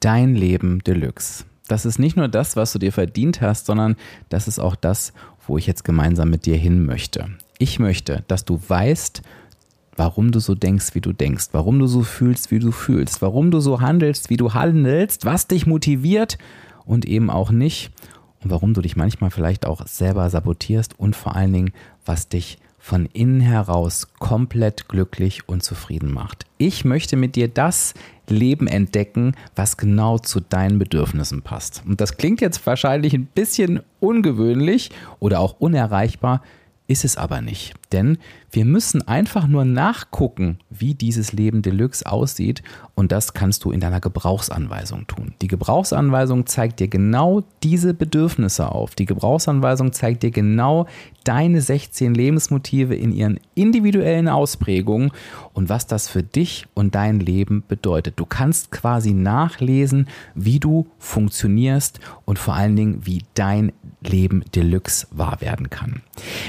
Dein Leben Deluxe. Das ist nicht nur das, was du dir verdient hast, sondern das ist auch das, wo ich jetzt gemeinsam mit dir hin möchte. Ich möchte, dass du weißt, warum du so denkst, wie du denkst, warum du so fühlst, wie du fühlst, warum du so handelst, wie du handelst, was dich motiviert und eben auch nicht und warum du dich manchmal vielleicht auch selber sabotierst und vor allen Dingen, was dich von innen heraus komplett glücklich und zufrieden macht. Ich möchte mit dir das Leben entdecken, was genau zu deinen Bedürfnissen passt. Und das klingt jetzt wahrscheinlich ein bisschen ungewöhnlich oder auch unerreichbar, ist es aber nicht. Denn wir müssen einfach nur nachgucken, wie dieses Leben Deluxe aussieht und das kannst du in deiner Gebrauchsanweisung tun. Die Gebrauchsanweisung zeigt dir genau diese Bedürfnisse auf. Die Gebrauchsanweisung zeigt dir genau deine 16 Lebensmotive in ihren individuellen Ausprägungen und was das für dich und dein Leben bedeutet. Du kannst quasi nachlesen, wie du funktionierst und vor allen Dingen, wie dein Leben Deluxe wahr werden kann.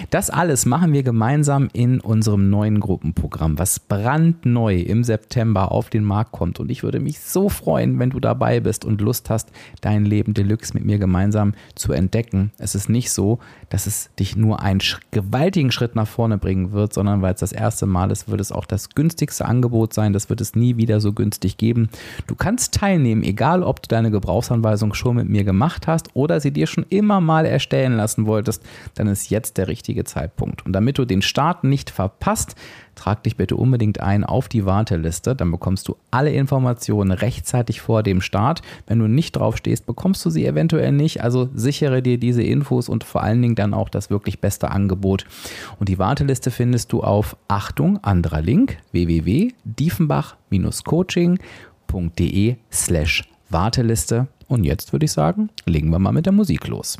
Das alles machen wir gemeinsam in unserem neuen Gruppenprogramm, was brandneu im September auf den Markt kommt. Und ich würde mich so freuen, wenn du dabei bist und Lust hast, dein Leben Deluxe mit mir gemeinsam zu entdecken. Es ist nicht so, dass es dich nur einen gewaltigen Schritt nach vorne bringen wird, sondern weil es das erste Mal ist, wird es auch das günstigste Angebot sein. Das wird es nie wieder so günstig geben. Du kannst teilnehmen, egal ob du deine Gebrauchsanweisung schon mit mir gemacht hast oder sie dir schon immer mal erstellen lassen wolltest, dann ist jetzt der richtige Zeitpunkt. Und damit du den Start nicht verpasst, trag dich bitte unbedingt ein auf die Warteliste. Dann bekommst du alle Informationen rechtzeitig vor dem Start. Wenn du nicht drauf stehst, bekommst du sie eventuell nicht. Also sichere dir diese Infos und vor allen Dingen dann auch das wirklich beste Angebot. Und die Warteliste findest du auf Achtung, anderer Link www.diefenbach-coaching.de slash Warteliste. Und jetzt würde ich sagen, legen wir mal mit der Musik los.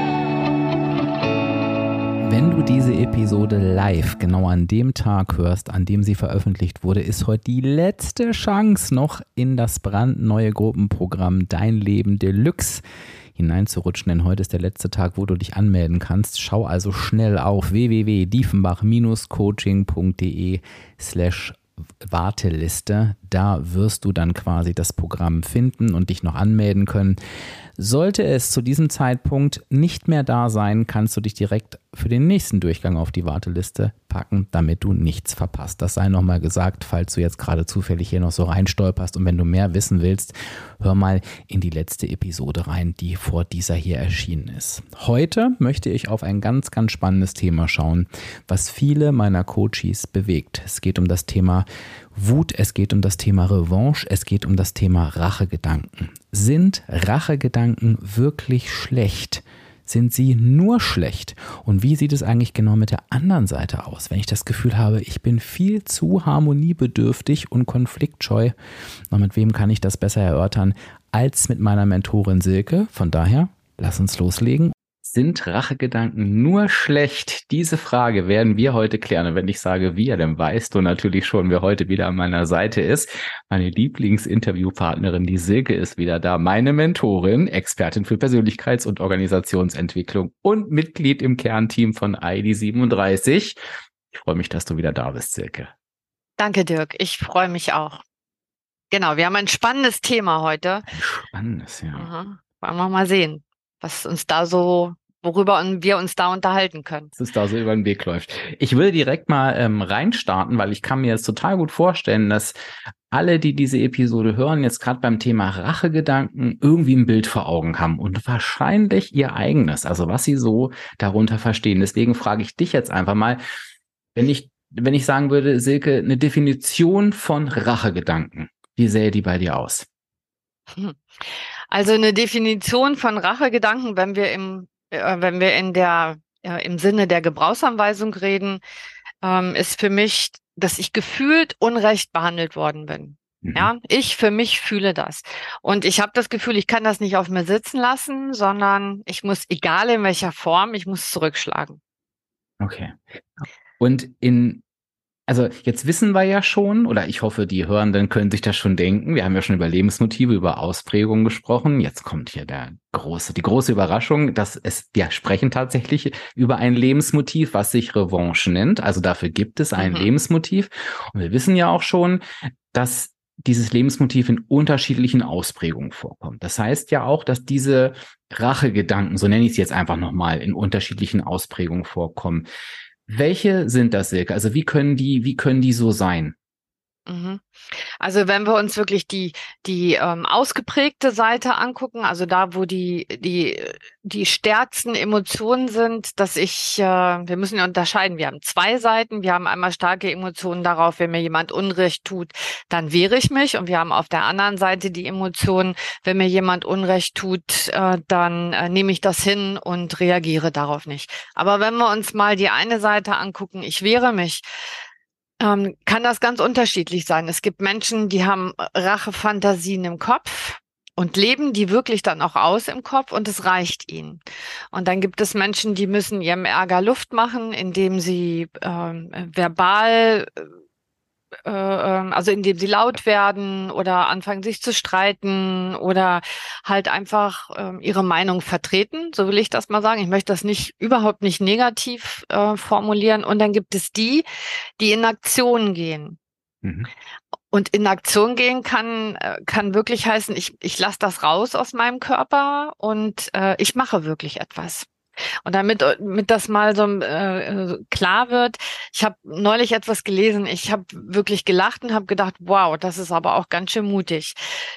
Wenn du diese Episode live genau an dem Tag hörst, an dem sie veröffentlicht wurde, ist heute die letzte Chance, noch in das brandneue Gruppenprogramm Dein Leben Deluxe hineinzurutschen, denn heute ist der letzte Tag, wo du dich anmelden kannst. Schau also schnell auf www.diefenbach-coaching.de slash Warteliste. Da wirst du dann quasi das Programm finden und dich noch anmelden können. Sollte es zu diesem Zeitpunkt nicht mehr da sein, kannst du dich direkt für den nächsten Durchgang auf die Warteliste packen, damit du nichts verpasst. Das sei nochmal gesagt, falls du jetzt gerade zufällig hier noch so reinstolperst und wenn du mehr wissen willst, hör mal in die letzte Episode rein, die vor dieser hier erschienen ist. Heute möchte ich auf ein ganz, ganz spannendes Thema schauen, was viele meiner Coaches bewegt. Es geht um das Thema Wut, es geht um das Thema Revanche, es geht um das Thema Rachegedanken. Sind Rachegedanken wirklich schlecht? Sind sie nur schlecht? Und wie sieht es eigentlich genau mit der anderen Seite aus, wenn ich das Gefühl habe, ich bin viel zu harmoniebedürftig und konfliktscheu? Und mit wem kann ich das besser erörtern als mit meiner Mentorin Silke? Von daher, lass uns loslegen sind Rachegedanken nur schlecht? Diese Frage werden wir heute klären. Und wenn ich sage wir, dann weißt du natürlich schon, wer heute wieder an meiner Seite ist. Meine Lieblingsinterviewpartnerin, die Silke, ist wieder da. Meine Mentorin, Expertin für Persönlichkeits- und Organisationsentwicklung und Mitglied im Kernteam von ID37. Ich freue mich, dass du wieder da bist, Silke. Danke, Dirk. Ich freue mich auch. Genau, wir haben ein spannendes Thema heute. Ein spannendes, ja. Aha. Wollen wir mal sehen, was uns da so worüber wir uns da unterhalten können. Was es da so über den Weg läuft. Ich will direkt mal ähm, reinstarten, weil ich kann mir jetzt total gut vorstellen, dass alle, die diese Episode hören, jetzt gerade beim Thema Rachegedanken irgendwie ein Bild vor Augen haben und wahrscheinlich ihr eigenes, also was sie so darunter verstehen. Deswegen frage ich dich jetzt einfach mal, wenn ich, wenn ich sagen würde, Silke, eine Definition von Rachegedanken, wie sähe die bei dir aus? Hm. Also eine Definition von Rachegedanken, wenn wir im wenn wir in der, äh, im Sinne der Gebrauchsanweisung reden, ähm, ist für mich, dass ich gefühlt unrecht behandelt worden bin. Mhm. Ja, ich für mich fühle das. Und ich habe das Gefühl, ich kann das nicht auf mir sitzen lassen, sondern ich muss, egal in welcher Form, ich muss zurückschlagen. Okay. Und in also jetzt wissen wir ja schon, oder ich hoffe, die Hörenden können sich das schon denken. Wir haben ja schon über Lebensmotive, über Ausprägungen gesprochen. Jetzt kommt hier der große, die große Überraschung, dass es, wir sprechen tatsächlich über ein Lebensmotiv, was sich Revanche nennt. Also dafür gibt es ein mhm. Lebensmotiv. Und wir wissen ja auch schon, dass dieses Lebensmotiv in unterschiedlichen Ausprägungen vorkommt. Das heißt ja auch, dass diese Rachegedanken, so nenne ich es jetzt einfach nochmal, in unterschiedlichen Ausprägungen vorkommen. Welche sind das, Silke? Also wie können die, wie können die so sein? Mhm. Also wenn wir uns wirklich die, die ähm, ausgeprägte Seite angucken, also da, wo die, die, die stärksten Emotionen sind, dass ich, äh, wir müssen ja unterscheiden, wir haben zwei Seiten, wir haben einmal starke Emotionen darauf, wenn mir jemand Unrecht tut, dann wehre ich mich und wir haben auf der anderen Seite die Emotionen, wenn mir jemand Unrecht tut, äh, dann äh, nehme ich das hin und reagiere darauf nicht. Aber wenn wir uns mal die eine Seite angucken, ich wehre mich, ähm, kann das ganz unterschiedlich sein. Es gibt Menschen, die haben Rachefantasien im Kopf und leben die wirklich dann auch aus im Kopf und es reicht ihnen. Und dann gibt es Menschen, die müssen ihrem Ärger Luft machen, indem sie ähm, verbal äh, äh, ähm, also indem sie laut werden oder anfangen sich zu streiten oder halt einfach äh, ihre Meinung vertreten, so will ich das mal sagen. Ich möchte das nicht überhaupt nicht negativ äh, formulieren. Und dann gibt es die, die in Aktion gehen. Mhm. Und in Aktion gehen kann, äh, kann wirklich heißen, ich, ich lasse das raus aus meinem Körper und äh, ich mache wirklich etwas. Und damit, damit das mal so äh, klar wird, ich habe neulich etwas gelesen, ich habe wirklich gelacht und habe gedacht, wow, das ist aber auch ganz schön mutig.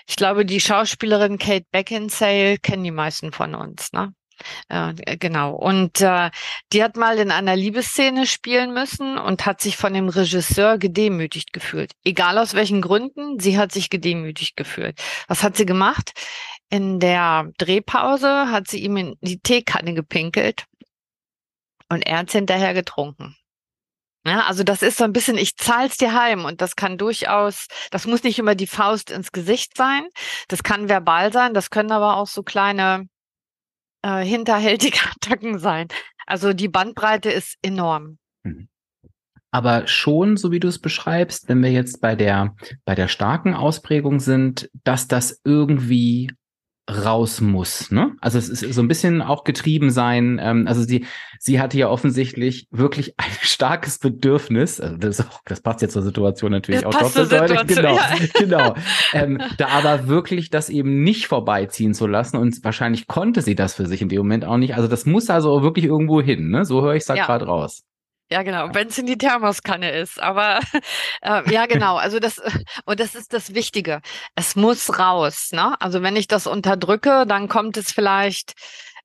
Ich glaube, die Schauspielerin Kate Beckinsale kennen die meisten von uns. Ne? Äh, genau. Und äh, die hat mal in einer Liebesszene spielen müssen und hat sich von dem Regisseur gedemütigt gefühlt. Egal aus welchen Gründen, sie hat sich gedemütigt gefühlt. Was hat sie gemacht? In der Drehpause hat sie ihm in die Teekanne gepinkelt und er hat hinterher getrunken. Ja, also das ist so ein bisschen, ich zahl's dir heim und das kann durchaus, das muss nicht immer die Faust ins Gesicht sein, das kann verbal sein, das können aber auch so kleine äh, hinterhältige Attacken sein. Also die Bandbreite ist enorm. Mhm. Aber schon, so wie du es beschreibst, wenn wir jetzt bei der, bei der starken Ausprägung sind, dass das irgendwie raus muss. Ne? Also es ist so ein bisschen auch getrieben sein. Ähm, also sie, sie hatte ja offensichtlich wirklich ein starkes Bedürfnis. Also das, auch, das passt jetzt zur Situation natürlich das auch doppeldeutig. Genau, ja. genau. Ähm, da aber wirklich das eben nicht vorbeiziehen zu lassen und wahrscheinlich konnte sie das für sich in dem Moment auch nicht. Also das muss also wirklich irgendwo hin. Ne? So höre ich es da ja. gerade raus. Ja, genau, wenn es in die Thermoskanne ist. Aber äh, ja, genau. Also das und das ist das Wichtige. Es muss raus. Ne? Also wenn ich das unterdrücke, dann kommt es vielleicht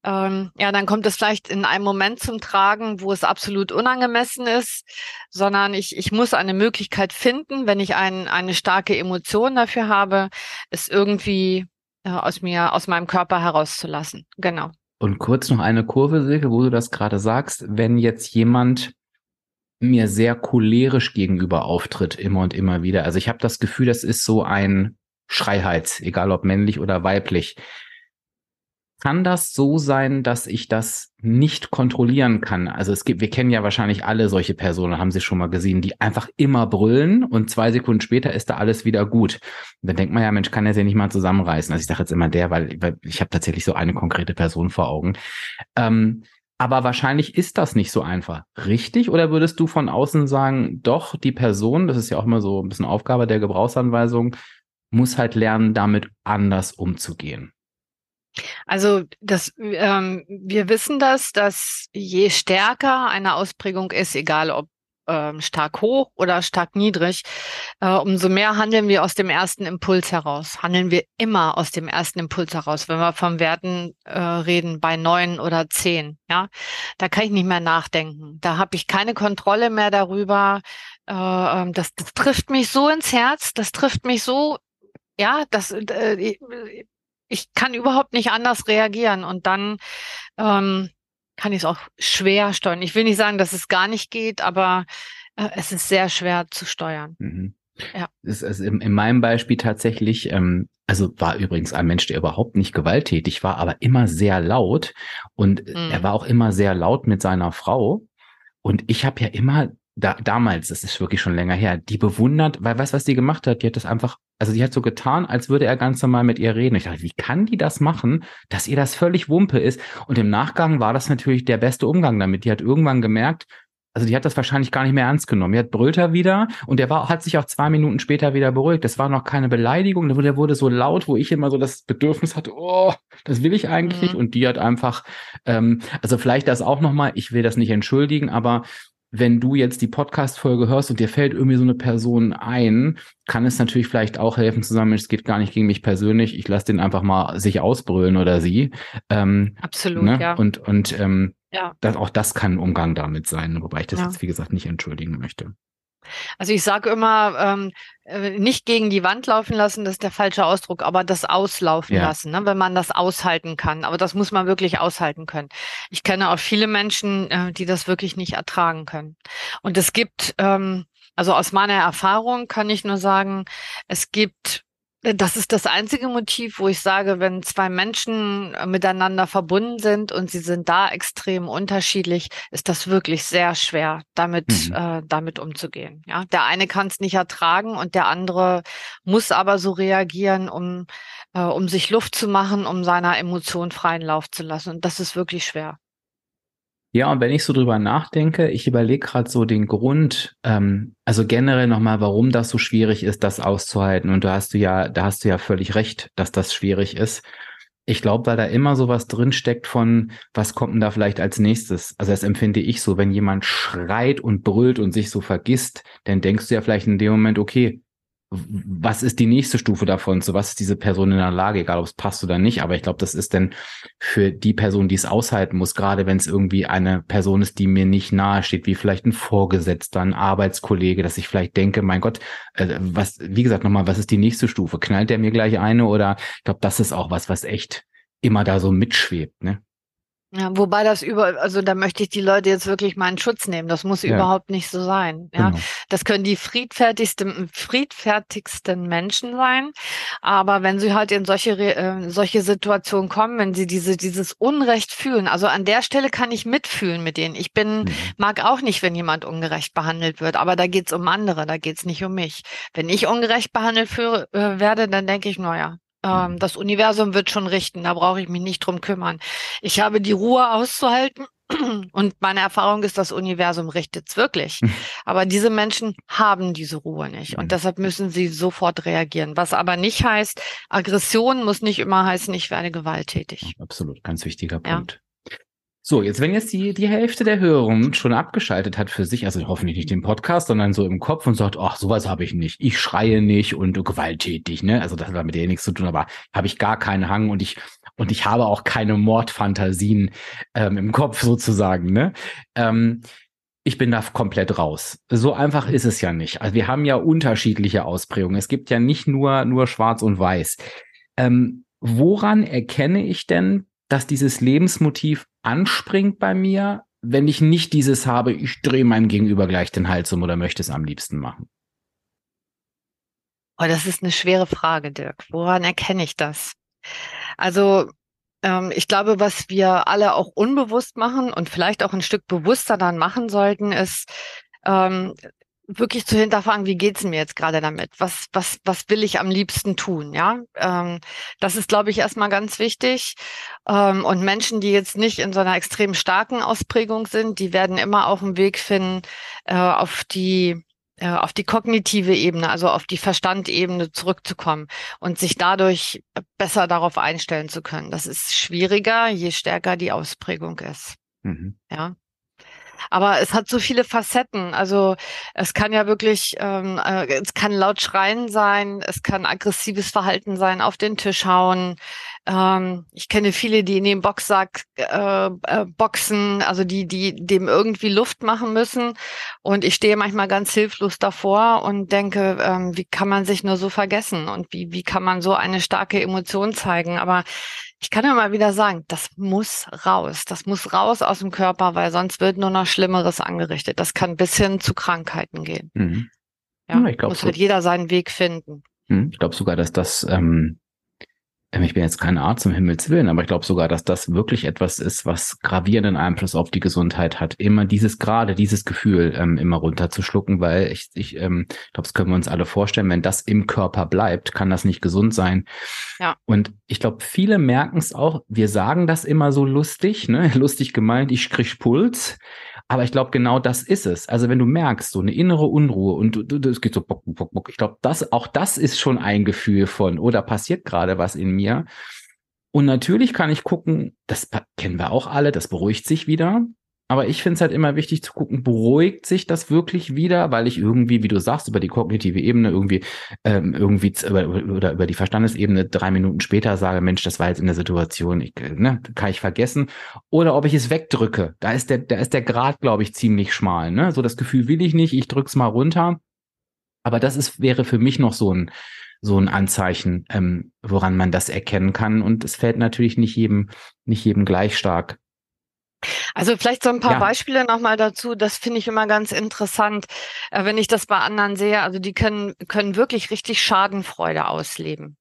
ähm, ja, dann kommt es vielleicht in einem Moment zum Tragen, wo es absolut unangemessen ist, sondern ich, ich muss eine Möglichkeit finden, wenn ich ein, eine starke Emotion dafür habe, es irgendwie äh, aus mir, aus meinem Körper herauszulassen. Genau. Und kurz noch eine Kurve, Silke, wo du das gerade sagst, wenn jetzt jemand mir sehr cholerisch gegenüber auftritt, immer und immer wieder. Also ich habe das Gefühl, das ist so ein Schreihals, egal ob männlich oder weiblich. Kann das so sein, dass ich das nicht kontrollieren kann? Also es gibt, wir kennen ja wahrscheinlich alle solche Personen, haben Sie schon mal gesehen, die einfach immer brüllen und zwei Sekunden später ist da alles wieder gut. Und dann denkt man ja, Mensch, kann er sich nicht mal zusammenreißen. Also ich sage jetzt immer der, weil, weil ich habe tatsächlich so eine konkrete Person vor Augen. Ähm, aber wahrscheinlich ist das nicht so einfach. Richtig? Oder würdest du von außen sagen, doch, die Person, das ist ja auch immer so ein bisschen Aufgabe der Gebrauchsanweisung, muss halt lernen, damit anders umzugehen? Also das, ähm, wir wissen das, dass je stärker eine Ausprägung ist, egal ob ähm, stark hoch oder stark niedrig, äh, umso mehr handeln wir aus dem ersten Impuls heraus. Handeln wir immer aus dem ersten Impuls heraus, wenn wir von Werten äh, reden bei neun oder zehn. Ja, da kann ich nicht mehr nachdenken. Da habe ich keine Kontrolle mehr darüber. Äh, ähm, das, das trifft mich so ins Herz. Das trifft mich so. Ja, das. Äh, ich kann überhaupt nicht anders reagieren und dann ähm, kann ich es auch schwer steuern. Ich will nicht sagen, dass es gar nicht geht, aber äh, es ist sehr schwer zu steuern. Mhm. Ja. Ist also in, in, meinem Beispiel tatsächlich, ähm, also war übrigens ein Mensch, der überhaupt nicht gewalttätig war, aber immer sehr laut und mhm. er war auch immer sehr laut mit seiner Frau. Und ich habe ja immer da, damals, das ist wirklich schon länger her, die bewundert, weil weißt was die gemacht hat? Die hat das einfach, also die hat so getan, als würde er ganz normal mit ihr reden. Ich dachte, wie kann die das machen, dass ihr das völlig Wumpe ist? Und im Nachgang war das natürlich der beste Umgang damit. Die hat irgendwann gemerkt, also die hat das wahrscheinlich gar nicht mehr ernst genommen. Die hat brüllt er wieder und der war, hat sich auch zwei Minuten später wieder beruhigt. Das war noch keine Beleidigung, der wurde so laut, wo ich immer so das Bedürfnis hatte, oh, das will ich eigentlich mhm. Und die hat einfach, ähm, also vielleicht das auch nochmal, ich will das nicht entschuldigen, aber wenn du jetzt die Podcast-Folge hörst und dir fällt irgendwie so eine Person ein, kann es natürlich vielleicht auch helfen zu sagen, es geht gar nicht gegen mich persönlich, ich lasse den einfach mal sich ausbrüllen oder sie. Ähm, Absolut, ne? ja. Und, und ähm, ja. Das, auch das kann ein Umgang damit sein, wobei ich das ja. jetzt, wie gesagt, nicht entschuldigen möchte. Also ich sage immer, ähm, äh, nicht gegen die Wand laufen lassen, das ist der falsche Ausdruck, aber das auslaufen ja. lassen, ne, wenn man das aushalten kann. Aber das muss man wirklich aushalten können. Ich kenne auch viele Menschen, äh, die das wirklich nicht ertragen können. Und es gibt, ähm, also aus meiner Erfahrung kann ich nur sagen, es gibt das ist das einzige Motiv, wo ich sage, wenn zwei Menschen äh, miteinander verbunden sind und sie sind da extrem unterschiedlich, ist das wirklich sehr schwer, damit, mhm. äh, damit umzugehen. Ja, der eine kann es nicht ertragen und der andere muss aber so reagieren, um, äh, um sich Luft zu machen, um seiner Emotion freien Lauf zu lassen. Und das ist wirklich schwer. Ja, und wenn ich so drüber nachdenke, ich überlege gerade so den Grund, ähm, also generell nochmal, warum das so schwierig ist, das auszuhalten. Und da hast du ja, da hast du ja völlig recht, dass das schwierig ist. Ich glaube, weil da immer so was drinsteckt von, was kommt denn da vielleicht als nächstes? Also das empfinde ich so, wenn jemand schreit und brüllt und sich so vergisst, dann denkst du ja vielleicht in dem Moment, okay, was ist die nächste Stufe davon? So, was ist diese Person in der Lage, egal ob es passt oder nicht. Aber ich glaube, das ist dann für die Person, die es aushalten muss, gerade wenn es irgendwie eine Person ist, die mir nicht nahe steht, wie vielleicht ein Vorgesetzter, ein Arbeitskollege, dass ich vielleicht denke, mein Gott, äh, was, wie gesagt, nochmal, was ist die nächste Stufe? Knallt der mir gleich eine? Oder ich glaube, das ist auch was, was echt immer da so mitschwebt, ne? Ja, wobei das über, also da möchte ich die Leute jetzt wirklich mal in Schutz nehmen. Das muss ja. überhaupt nicht so sein. Ja, genau. das können die friedfertigsten, friedfertigsten Menschen sein. Aber wenn sie halt in solche, äh, solche Situationen kommen, wenn sie diese, dieses Unrecht fühlen, also an der Stelle kann ich mitfühlen mit denen. Ich bin, mhm. mag auch nicht, wenn jemand ungerecht behandelt wird, aber da geht's um andere, da geht's nicht um mich. Wenn ich ungerecht behandelt für, äh, werde, dann denke ich, naja, ähm, das Universum wird schon richten, da brauche ich mich nicht drum kümmern. Ich habe die Ruhe auszuhalten und meine Erfahrung ist, das Universum richtet es wirklich. Mhm. Aber diese Menschen haben diese Ruhe nicht und deshalb müssen sie sofort reagieren. Was aber nicht heißt, Aggression muss nicht immer heißen, ich werde gewalttätig. Absolut, ganz wichtiger Punkt. So, jetzt, wenn jetzt die, die Hälfte der Hörerinnen schon abgeschaltet hat für sich, also hoffentlich nicht den Podcast, sondern so im Kopf und sagt, ach, sowas habe ich nicht. Ich schreie nicht und gewalttätig, ne? Also das hat mit dir nichts zu tun, aber habe ich gar keinen Hang und ich, und ich habe auch keine Mordfantasien ähm, im Kopf sozusagen, ne? Ähm, ich bin da komplett raus. So einfach ist es ja nicht. Also wir haben ja unterschiedliche Ausprägungen. Es gibt ja nicht nur, nur schwarz und weiß. Ähm, woran erkenne ich denn, dass dieses Lebensmotiv anspringt bei mir, wenn ich nicht dieses habe, ich drehe meinem Gegenüber gleich den Hals um oder möchte es am liebsten machen? Oh, das ist eine schwere Frage, Dirk. Woran erkenne ich das? Also ähm, ich glaube, was wir alle auch unbewusst machen und vielleicht auch ein Stück bewusster dann machen sollten, ist ähm, wirklich zu hinterfragen, wie geht's mir jetzt gerade damit? Was, was, was will ich am liebsten tun? Ja, ähm, das ist, glaube ich, erstmal ganz wichtig. Ähm, und Menschen, die jetzt nicht in so einer extrem starken Ausprägung sind, die werden immer auch einen Weg finden, äh, auf die äh, auf die kognitive Ebene, also auf die Verstandebene zurückzukommen und sich dadurch besser darauf einstellen zu können. Das ist schwieriger, je stärker die Ausprägung ist. Mhm. Ja. Aber es hat so viele Facetten. Also es kann ja wirklich, ähm, äh, es kann laut schreien sein, es kann aggressives Verhalten sein, auf den Tisch hauen. Ähm, ich kenne viele, die in den Boxsack äh, äh, boxen, also die, die dem irgendwie Luft machen müssen. Und ich stehe manchmal ganz hilflos davor und denke, ähm, wie kann man sich nur so vergessen und wie, wie kann man so eine starke Emotion zeigen? Aber ich kann ja mal wieder sagen, das muss raus. Das muss raus aus dem Körper, weil sonst wird nur noch Schlimmeres angerichtet. Das kann bis hin zu Krankheiten gehen. Mhm. Ja, ja, ich glaub, muss halt jeder seinen Weg finden. Mhm. Ich glaube sogar, dass das ähm, ich bin jetzt kein Arzt um Himmels Willen, aber ich glaube sogar, dass das wirklich etwas ist, was gravierenden Einfluss auf die Gesundheit hat. Immer dieses gerade, dieses Gefühl ähm, immer runterzuschlucken, weil ich, ich ähm, glaube, das können wir uns alle vorstellen, wenn das im Körper bleibt, kann das nicht gesund sein. Ja. Und ich glaube, viele merken es auch, wir sagen das immer so lustig, ne? lustig gemeint, ich krieg Puls. Aber ich glaube, genau das ist es. Also wenn du merkst, so eine innere Unruhe und es geht so bock, bock, bock. Ich glaube, das, auch das ist schon ein Gefühl von, oder passiert gerade was in mir. Und natürlich kann ich gucken, das kennen wir auch alle, das beruhigt sich wieder. Aber ich finde es halt immer wichtig zu gucken, beruhigt sich das wirklich wieder, weil ich irgendwie, wie du sagst, über die kognitive Ebene irgendwie, ähm, irgendwie über, oder über die Verstandesebene drei Minuten später sage, Mensch, das war jetzt in der Situation, ich, ne, kann ich vergessen. Oder ob ich es wegdrücke. Da ist der, da ist der Grad, glaube ich, ziemlich schmal. Ne? So das Gefühl will ich nicht, ich drück's mal runter. Aber das ist, wäre für mich noch so ein, so ein Anzeichen, ähm, woran man das erkennen kann. Und es fällt natürlich nicht jedem, nicht jedem gleich stark also vielleicht so ein paar ja. Beispiele nochmal dazu. Das finde ich immer ganz interessant, äh, wenn ich das bei anderen sehe. Also die können, können wirklich richtig Schadenfreude ausleben.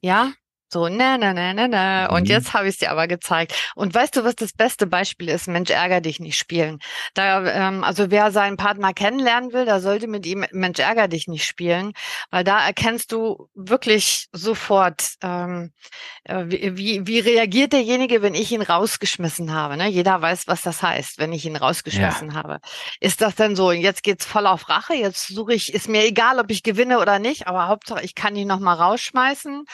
ja, so, ne, ne, ne, ne, ne. Und mhm. jetzt habe ich es dir aber gezeigt. Und weißt du, was das beste Beispiel ist? Mensch, ärger dich nicht spielen. Da, ähm, also wer seinen Partner kennenlernen will, der sollte mit ihm Mensch, ärger dich nicht spielen, weil da erkennst du wirklich sofort, ähm, äh, wie, wie, wie reagiert derjenige, wenn ich ihn rausgeschmissen habe. Ne? Jeder weiß, was das heißt, wenn ich ihn rausgeschmissen ja. habe. Ist das denn so, jetzt geht's voll auf Rache, jetzt suche ich, ist mir egal, ob ich gewinne oder nicht, aber Hauptsache, ich kann ihn nochmal rausschmeißen.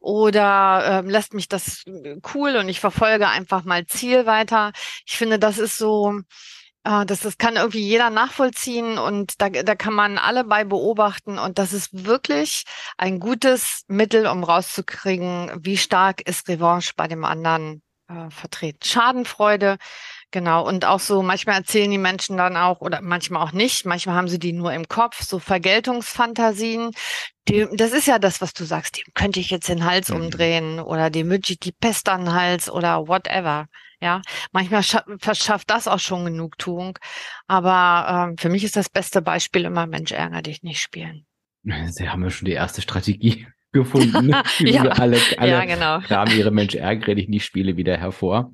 Oder oder äh, lässt mich das äh, cool und ich verfolge einfach mal Ziel weiter. Ich finde, das ist so, äh, das, das kann irgendwie jeder nachvollziehen und da, da kann man alle bei beobachten und das ist wirklich ein gutes Mittel, um rauszukriegen, wie stark ist Revanche bei dem anderen äh, vertreten. Schadenfreude, Genau, und auch so, manchmal erzählen die Menschen dann auch, oder manchmal auch nicht, manchmal haben sie die nur im Kopf, so Vergeltungsfantasien. Die, das ist ja das, was du sagst, dem könnte ich jetzt den Hals mhm. umdrehen oder dem wünsche ich die Pest an den Hals oder whatever. Ja, manchmal verschafft das auch schon Genugtuung. Aber ähm, für mich ist das beste Beispiel immer, Mensch, ärger dich nicht spielen. Sie haben ja schon die erste Strategie gefunden. Ja. Alle, alle ja, genau. graben ihre Mensch, ärgere dich nicht Spiele wieder hervor.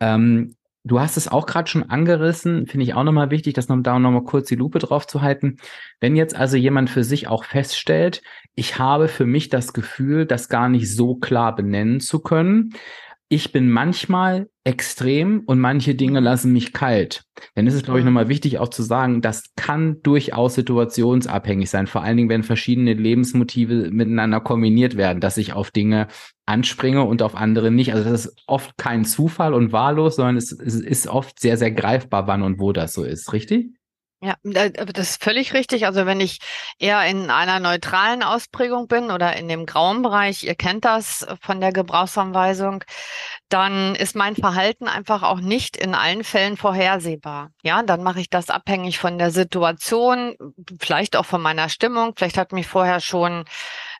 Ähm, Du hast es auch gerade schon angerissen, finde ich auch nochmal wichtig, das noch, da nochmal kurz die Lupe drauf zu halten. Wenn jetzt also jemand für sich auch feststellt, ich habe für mich das Gefühl, das gar nicht so klar benennen zu können, ich bin manchmal extrem und manche Dinge lassen mich kalt. Dann ist es, glaube ich, nochmal wichtig auch zu sagen, das kann durchaus situationsabhängig sein, vor allen Dingen, wenn verschiedene Lebensmotive miteinander kombiniert werden, dass ich auf Dinge anspringe und auf andere nicht. Also das ist oft kein Zufall und wahllos, sondern es, es ist oft sehr, sehr greifbar, wann und wo das so ist, richtig? Ja, das ist völlig richtig. Also wenn ich eher in einer neutralen Ausprägung bin oder in dem grauen Bereich, ihr kennt das von der Gebrauchsanweisung, dann ist mein Verhalten einfach auch nicht in allen Fällen vorhersehbar. Ja, dann mache ich das abhängig von der Situation, vielleicht auch von meiner Stimmung. Vielleicht hat mich vorher schon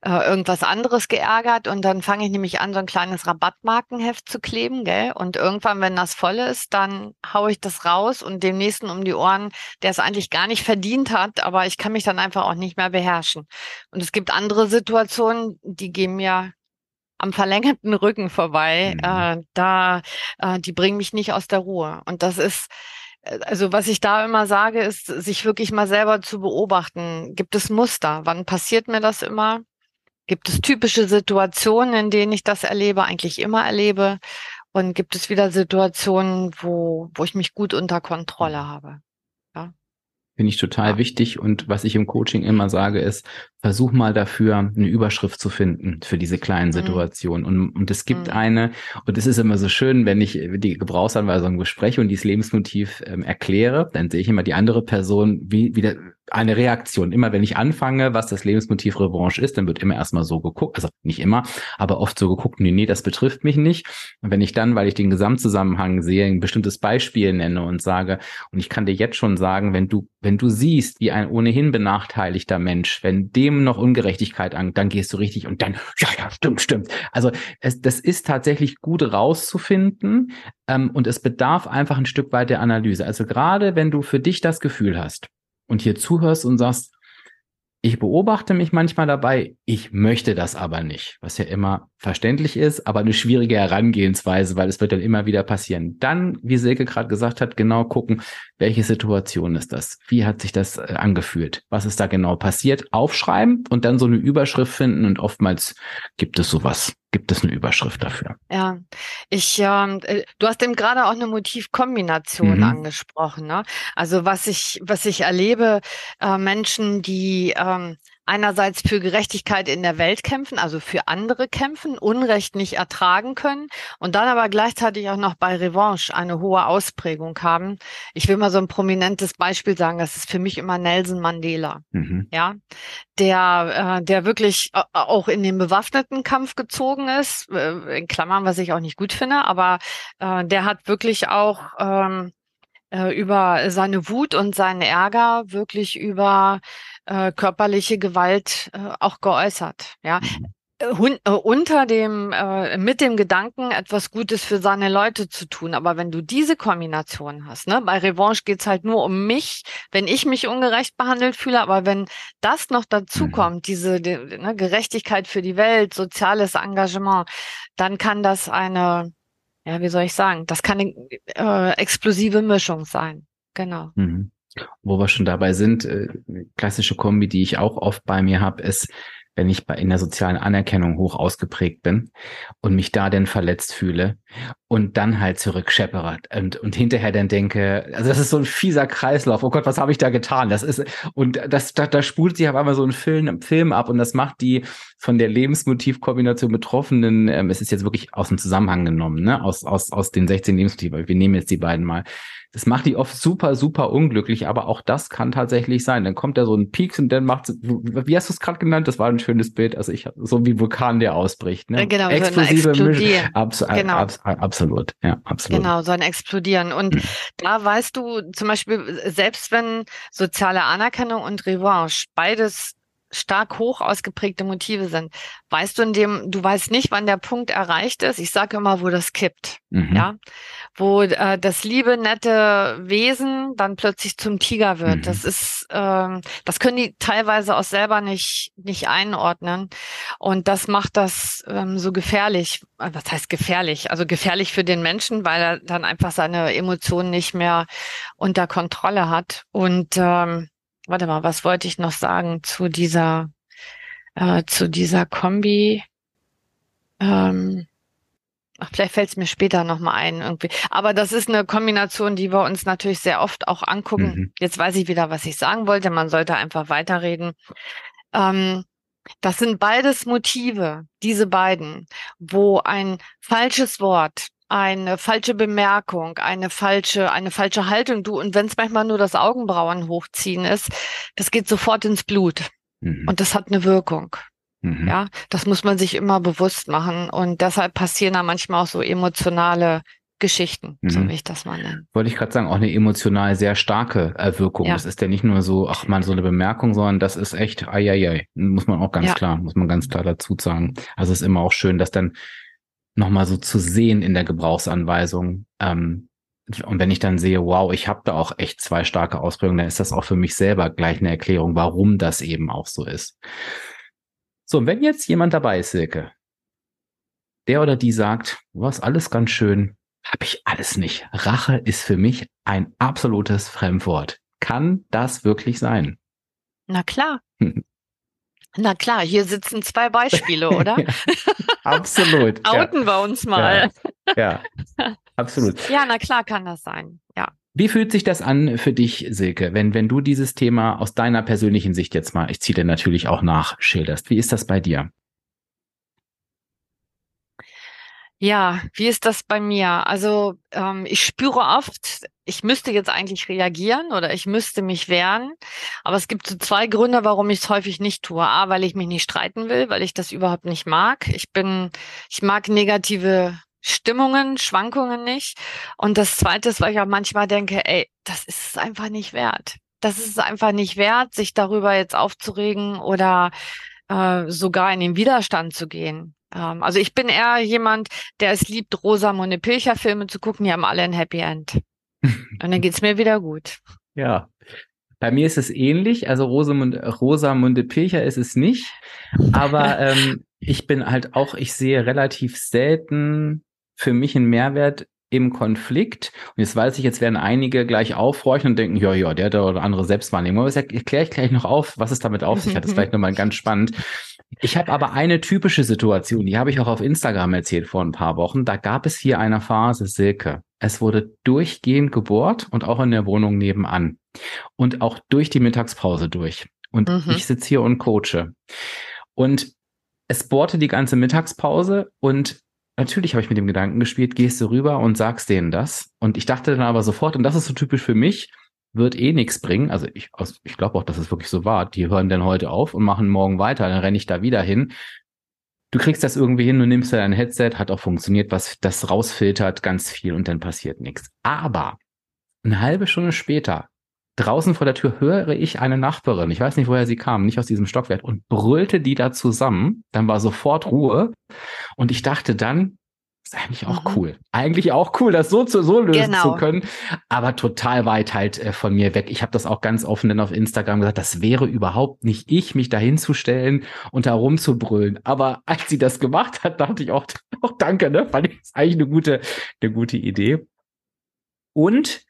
äh, irgendwas anderes geärgert und dann fange ich nämlich an, so ein kleines Rabattmarkenheft zu kleben, gell? Und irgendwann, wenn das voll ist, dann haue ich das raus und dem nächsten um die Ohren, der es eigentlich gar nicht verdient hat, aber ich kann mich dann einfach auch nicht mehr beherrschen. Und es gibt andere Situationen, die gehen mir am verlängerten Rücken vorbei. Mhm. Äh, da, äh, die bringen mich nicht aus der Ruhe. Und das ist, äh, also was ich da immer sage, ist, sich wirklich mal selber zu beobachten. Gibt es Muster? Wann passiert mir das immer? Gibt es typische Situationen, in denen ich das erlebe, eigentlich immer erlebe? Und gibt es wieder Situationen, wo, wo ich mich gut unter Kontrolle habe? Finde ich total ja. wichtig. Und was ich im Coaching immer sage, ist, versuch mal dafür eine Überschrift zu finden für diese kleinen mhm. Situationen. Mhm. Und, und es gibt mhm. eine, und es ist immer so schön, wenn ich die Gebrauchsanweisung bespreche und dieses Lebensmotiv ähm, erkläre, dann sehe ich immer die andere Person, wie, wie der, eine Reaktion. Immer wenn ich anfange, was das Lebensmotiv Revanche ist, dann wird immer erstmal so geguckt, also nicht immer, aber oft so geguckt, nee, nee, das betrifft mich nicht. Und wenn ich dann, weil ich den Gesamtzusammenhang sehe, ein bestimmtes Beispiel nenne und sage, und ich kann dir jetzt schon sagen, wenn du, wenn du siehst, wie ein ohnehin benachteiligter Mensch, wenn dem noch Ungerechtigkeit an, dann gehst du richtig und dann, ja, ja, stimmt, stimmt. Also es, das ist tatsächlich gut rauszufinden ähm, und es bedarf einfach ein Stück weit der Analyse. Also gerade wenn du für dich das Gefühl hast, und hier zuhörst und sagst, ich beobachte mich manchmal dabei, ich möchte das aber nicht, was ja immer verständlich ist, aber eine schwierige Herangehensweise, weil es wird dann immer wieder passieren. Dann, wie Silke gerade gesagt hat, genau gucken, welche Situation ist das? Wie hat sich das äh, angefühlt? Was ist da genau passiert? Aufschreiben und dann so eine Überschrift finden und oftmals gibt es sowas gibt es eine Überschrift dafür. Ja, ich, ähm, äh, du hast eben gerade auch eine Motivkombination mhm. angesprochen. Ne? Also was ich, was ich erlebe, äh, Menschen, die ähm, einerseits für Gerechtigkeit in der Welt kämpfen, also für andere kämpfen, Unrecht nicht ertragen können und dann aber gleichzeitig auch noch bei Revanche eine hohe Ausprägung haben. Ich will mal so ein prominentes Beispiel sagen, das ist für mich immer Nelson Mandela. Mhm. Ja, der, äh, der wirklich auch in den bewaffneten Kampf gezogen ist, äh, in Klammern, was ich auch nicht gut finde, aber äh, der hat wirklich auch ähm, äh, über seine Wut und seinen Ärger wirklich über äh, körperliche Gewalt äh, auch geäußert. Ja, mhm. Hun äh, unter dem äh, mit dem Gedanken etwas Gutes für seine Leute zu tun. Aber wenn du diese Kombination hast, ne, bei Revanche geht's halt nur um mich, wenn ich mich ungerecht behandelt fühle. Aber wenn das noch dazu mhm. kommt, diese die, ne, Gerechtigkeit für die Welt, soziales Engagement, dann kann das eine, ja, wie soll ich sagen, das kann eine äh, explosive Mischung sein. Genau. Mhm. Wo wir schon dabei sind, äh, klassische Kombi, die ich auch oft bei mir habe, ist, wenn ich bei, in der sozialen Anerkennung hoch ausgeprägt bin und mich da denn verletzt fühle und dann halt zurückscheppert und, und hinterher dann denke, also das ist so ein fieser Kreislauf. Oh Gott, was habe ich da getan? Das ist, und das, da, da spult sich auf einmal so ein Film, Film ab und das macht die von der Lebensmotivkombination Betroffenen, ähm, es ist jetzt wirklich aus dem Zusammenhang genommen, ne, aus, aus, aus den 16 Lebensmotiven. Wir nehmen jetzt die beiden mal das macht die oft super, super unglücklich, aber auch das kann tatsächlich sein. Dann kommt da so ein Peaks und dann macht wie hast du es gerade genannt? Das war ein schönes Bild. Also ich so wie Vulkan, der ausbricht. Ne? Genau, Explosive so Explodieren. Abs genau. Abs absolut, ja, absolut. Genau, so ein Explodieren. Und hm. da weißt du zum Beispiel, selbst wenn soziale Anerkennung und Revanche beides stark hoch ausgeprägte Motive sind, weißt du in dem, du weißt nicht, wann der Punkt erreicht ist. Ich sage immer, wo das kippt, mhm. ja, wo äh, das liebe nette Wesen dann plötzlich zum Tiger wird. Mhm. Das ist, ähm, das können die teilweise auch selber nicht nicht einordnen und das macht das ähm, so gefährlich. Äh, was heißt gefährlich? Also gefährlich für den Menschen, weil er dann einfach seine Emotionen nicht mehr unter Kontrolle hat und ähm, warte mal, was wollte ich noch sagen zu dieser, äh, zu dieser Kombi? Ähm, ach, vielleicht fällt es mir später nochmal ein irgendwie. Aber das ist eine Kombination, die wir uns natürlich sehr oft auch angucken. Mhm. Jetzt weiß ich wieder, was ich sagen wollte. Man sollte einfach weiterreden. Ähm, das sind beides Motive, diese beiden, wo ein falsches Wort eine falsche Bemerkung, eine falsche, eine falsche Haltung, du, und wenn es manchmal nur das Augenbrauen hochziehen ist, das geht sofort ins Blut. Mhm. Und das hat eine Wirkung. Mhm. Ja, das muss man sich immer bewusst machen. Und deshalb passieren da manchmal auch so emotionale Geschichten, mhm. so wie ich das mal nenne. Wollte ich gerade sagen, auch eine emotional sehr starke Wirkung. Ja. Das ist ja nicht nur so, ach man, so eine Bemerkung, sondern das ist echt, ai, ai, ai. muss man auch ganz ja. klar, muss man ganz klar dazu sagen. Also es ist immer auch schön, dass dann nochmal so zu sehen in der Gebrauchsanweisung. Ähm, und wenn ich dann sehe, wow, ich habe da auch echt zwei starke Ausprägungen, dann ist das auch für mich selber gleich eine Erklärung, warum das eben auch so ist. So, und wenn jetzt jemand dabei ist, Silke, der oder die sagt, was alles ganz schön, habe ich alles nicht. Rache ist für mich ein absolutes Fremdwort. Kann das wirklich sein? Na klar. Na klar, hier sitzen zwei Beispiele, oder? absolut. Outen ja. wir uns mal. Ja, ja, absolut. Ja, na klar kann das sein. Ja. Wie fühlt sich das an für dich, Silke, wenn, wenn du dieses Thema aus deiner persönlichen Sicht jetzt mal, ich ziehe dir natürlich auch nach, schilderst? Wie ist das bei dir? Ja, wie ist das bei mir? Also ähm, ich spüre oft, ich müsste jetzt eigentlich reagieren oder ich müsste mich wehren. Aber es gibt so zwei Gründe, warum ich es häufig nicht tue. A, weil ich mich nicht streiten will, weil ich das überhaupt nicht mag. Ich bin, ich mag negative Stimmungen, Schwankungen nicht. Und das zweite ist, weil ich auch manchmal denke, ey, das ist es einfach nicht wert. Das ist es einfach nicht wert, sich darüber jetzt aufzuregen oder äh, sogar in den Widerstand zu gehen. Ähm, also ich bin eher jemand, der es liebt, Rosamunde Pilcher Filme zu gucken, die haben alle ein Happy End. Und dann geht's mir wieder gut. Ja. Bei mir ist es ähnlich, also Rosamunde, Rosamunde Pilcher ist es nicht, aber ähm, ich bin halt auch, ich sehe relativ selten für mich einen Mehrwert im Konflikt. Und jetzt weiß ich, jetzt werden einige gleich aufhorchen und denken, ja, ja, der hat da eine andere Selbstwahrnehmung. Aber das erkläre ich gleich noch auf, was es damit auf sich hat. Das ist vielleicht nochmal ganz spannend. Ich habe aber eine typische Situation, die habe ich auch auf Instagram erzählt vor ein paar Wochen. Da gab es hier eine Phase, Silke. Es wurde durchgehend gebohrt und auch in der Wohnung nebenan. Und auch durch die Mittagspause durch. Und mhm. ich sitze hier und coache. Und es bohrte die ganze Mittagspause und natürlich habe ich mit dem Gedanken gespielt, gehst du rüber und sagst denen das. Und ich dachte dann aber sofort, und das ist so typisch für mich, wird eh nichts bringen. Also ich, ich glaube auch, dass es wirklich so war. Die hören dann heute auf und machen morgen weiter, dann renne ich da wieder hin. Du kriegst das irgendwie hin, du nimmst dein Headset, hat auch funktioniert, was das rausfiltert ganz viel und dann passiert nichts. Aber eine halbe Stunde später draußen vor der Tür höre ich eine Nachbarin, ich weiß nicht, woher sie kam, nicht aus diesem Stockwerk, und brüllte die da zusammen. Dann war sofort Ruhe. Und ich dachte dann, ist eigentlich auch mhm. cool. Eigentlich auch cool, das so zu so lösen genau. zu können, aber total weit halt äh, von mir weg. Ich habe das auch ganz offen dann auf Instagram gesagt, das wäre überhaupt nicht ich, mich da hinzustellen und da rumzubrüllen. Aber als sie das gemacht hat, dachte ich auch, auch danke, ne? Fand ich das eigentlich eine gute, eine gute Idee. Und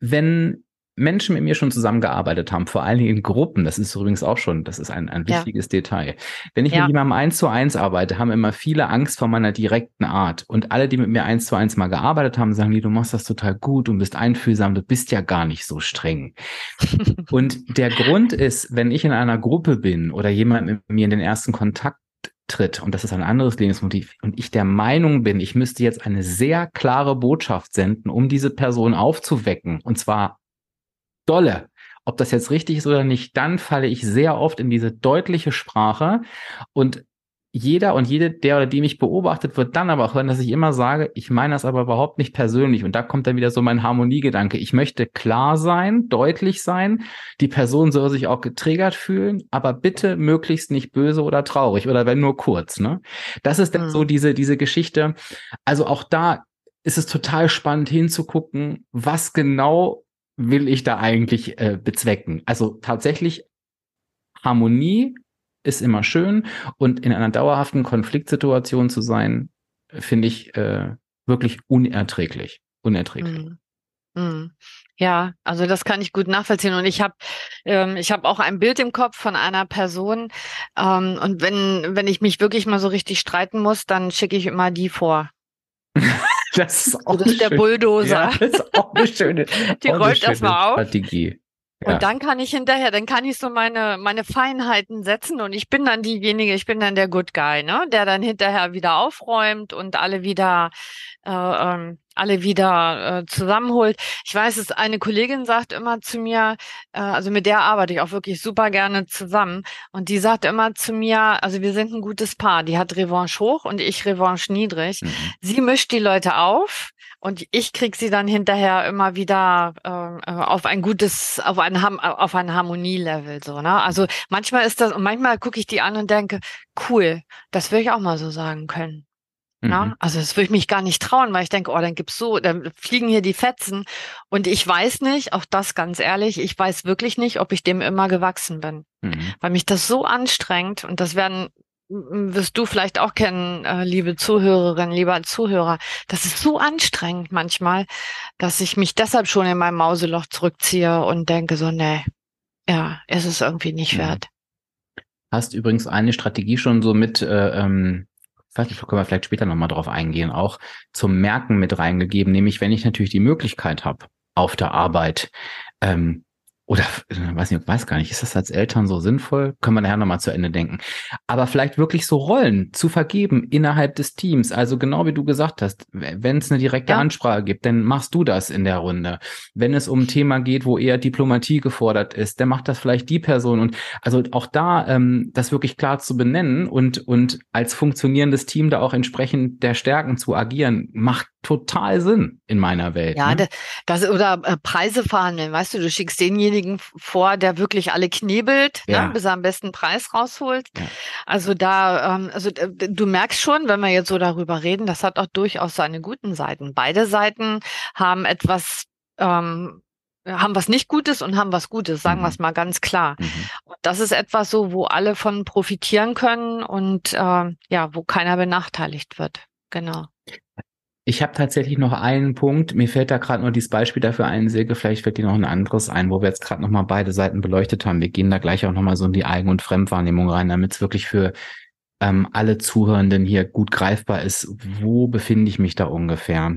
wenn Menschen mit mir schon zusammengearbeitet haben, vor allen Dingen in Gruppen, das ist übrigens auch schon, das ist ein, ein wichtiges ja. Detail. Wenn ich ja. mit jemandem eins zu eins arbeite, haben immer viele Angst vor meiner direkten Art. Und alle, die mit mir eins zu eins mal gearbeitet haben, sagen, die, du machst das total gut und bist einfühlsam, du bist ja gar nicht so streng. und der Grund ist, wenn ich in einer Gruppe bin oder jemand mit mir in den ersten Kontakt tritt, und das ist ein anderes Lebensmotiv, und ich der Meinung bin, ich müsste jetzt eine sehr klare Botschaft senden, um diese Person aufzuwecken, und zwar dolle, ob das jetzt richtig ist oder nicht, dann falle ich sehr oft in diese deutliche Sprache und jeder und jede, der oder die mich beobachtet, wird dann aber auch hören, dass ich immer sage, ich meine das aber überhaupt nicht persönlich. Und da kommt dann wieder so mein Harmoniegedanke. Ich möchte klar sein, deutlich sein. Die Person soll sich auch getriggert fühlen, aber bitte möglichst nicht böse oder traurig oder wenn nur kurz, ne? Das ist dann mhm. so diese, diese Geschichte. Also auch da ist es total spannend hinzugucken, was genau will ich da eigentlich äh, bezwecken. Also tatsächlich Harmonie ist immer schön und in einer dauerhaften Konfliktsituation zu sein, finde ich äh, wirklich unerträglich. Unerträglich. Mhm. Mhm. Ja, also das kann ich gut nachvollziehen und ich habe ähm, ich habe auch ein Bild im Kopf von einer Person ähm, und wenn wenn ich mich wirklich mal so richtig streiten muss, dann schicke ich immer die vor. das ist auch das ist der Bulldozer. Ja, das ist auch eine schöne, die rollt das mal auf. Strategie. Ja. Und dann kann ich hinterher, dann kann ich so meine, meine Feinheiten setzen und ich bin dann diejenige, ich bin dann der Good Guy, ne, der dann hinterher wieder aufräumt und alle wieder, äh, ähm, alle wieder äh, zusammenholt. Ich weiß es, eine Kollegin sagt immer zu mir, äh, also mit der arbeite ich auch wirklich super gerne zusammen und die sagt immer zu mir, also wir sind ein gutes Paar, die hat Revanche hoch und ich Revanche niedrig. Mhm. Sie mischt die Leute auf und ich krieg sie dann hinterher immer wieder äh, auf ein gutes, auf ein, auf ein Harmonielevel so. Ne? Also manchmal ist das und manchmal gucke ich die an und denke, cool, das würde ich auch mal so sagen können. Mhm. Na? Also das würde ich mich gar nicht trauen, weil ich denke, oh, dann gibt's so, dann fliegen hier die Fetzen. Und ich weiß nicht, auch das ganz ehrlich, ich weiß wirklich nicht, ob ich dem immer gewachsen bin. Mhm. Weil mich das so anstrengt und das werden wirst du vielleicht auch kennen, äh, liebe Zuhörerin, lieber Zuhörer. Das ist so anstrengend manchmal, dass ich mich deshalb schon in mein Mauseloch zurückziehe und denke so, nee, ja, ist es irgendwie nicht mhm. wert. Hast übrigens eine Strategie schon so mit, äh, ähm, weiß nicht, können wir vielleicht später nochmal drauf eingehen, auch zum Merken mit reingegeben, nämlich wenn ich natürlich die Möglichkeit habe, auf der Arbeit ähm, oder äh, weiß nicht, weiß gar nicht, ist das als Eltern so sinnvoll? Können wir nachher nochmal zu Ende denken. Aber vielleicht wirklich so Rollen zu vergeben innerhalb des Teams. Also genau wie du gesagt hast, wenn es eine direkte ja. Ansprache gibt, dann machst du das in der Runde. Wenn es um ein Thema geht, wo eher Diplomatie gefordert ist, dann macht das vielleicht die Person. Und also auch da ähm, das wirklich klar zu benennen und, und als funktionierendes Team da auch entsprechend der Stärken zu agieren, macht total Sinn in meiner Welt. Ja, ne? das, oder äh, Preise verhandeln. Weißt du, du schickst denjenigen vor, der wirklich alle knebelt, ne, ja. ne, bis er am besten Preis rausholt. Ja. Also da, ähm, also du merkst schon, wenn wir jetzt so darüber reden, das hat auch durchaus seine guten Seiten. Beide Seiten haben etwas ähm, haben was nicht Gutes und haben was Gutes, sagen mhm. wir es mal ganz klar. Mhm. Und das ist etwas so, wo alle von profitieren können und äh, ja, wo keiner benachteiligt wird. Genau. Ich habe tatsächlich noch einen Punkt. Mir fällt da gerade nur dieses Beispiel dafür ein, Silke. Vielleicht fällt dir noch ein anderes ein, wo wir jetzt gerade nochmal beide Seiten beleuchtet haben. Wir gehen da gleich auch nochmal so in die Eigen- und Fremdwahrnehmung rein, damit es wirklich für ähm, alle Zuhörenden hier gut greifbar ist. Wo befinde ich mich da ungefähr?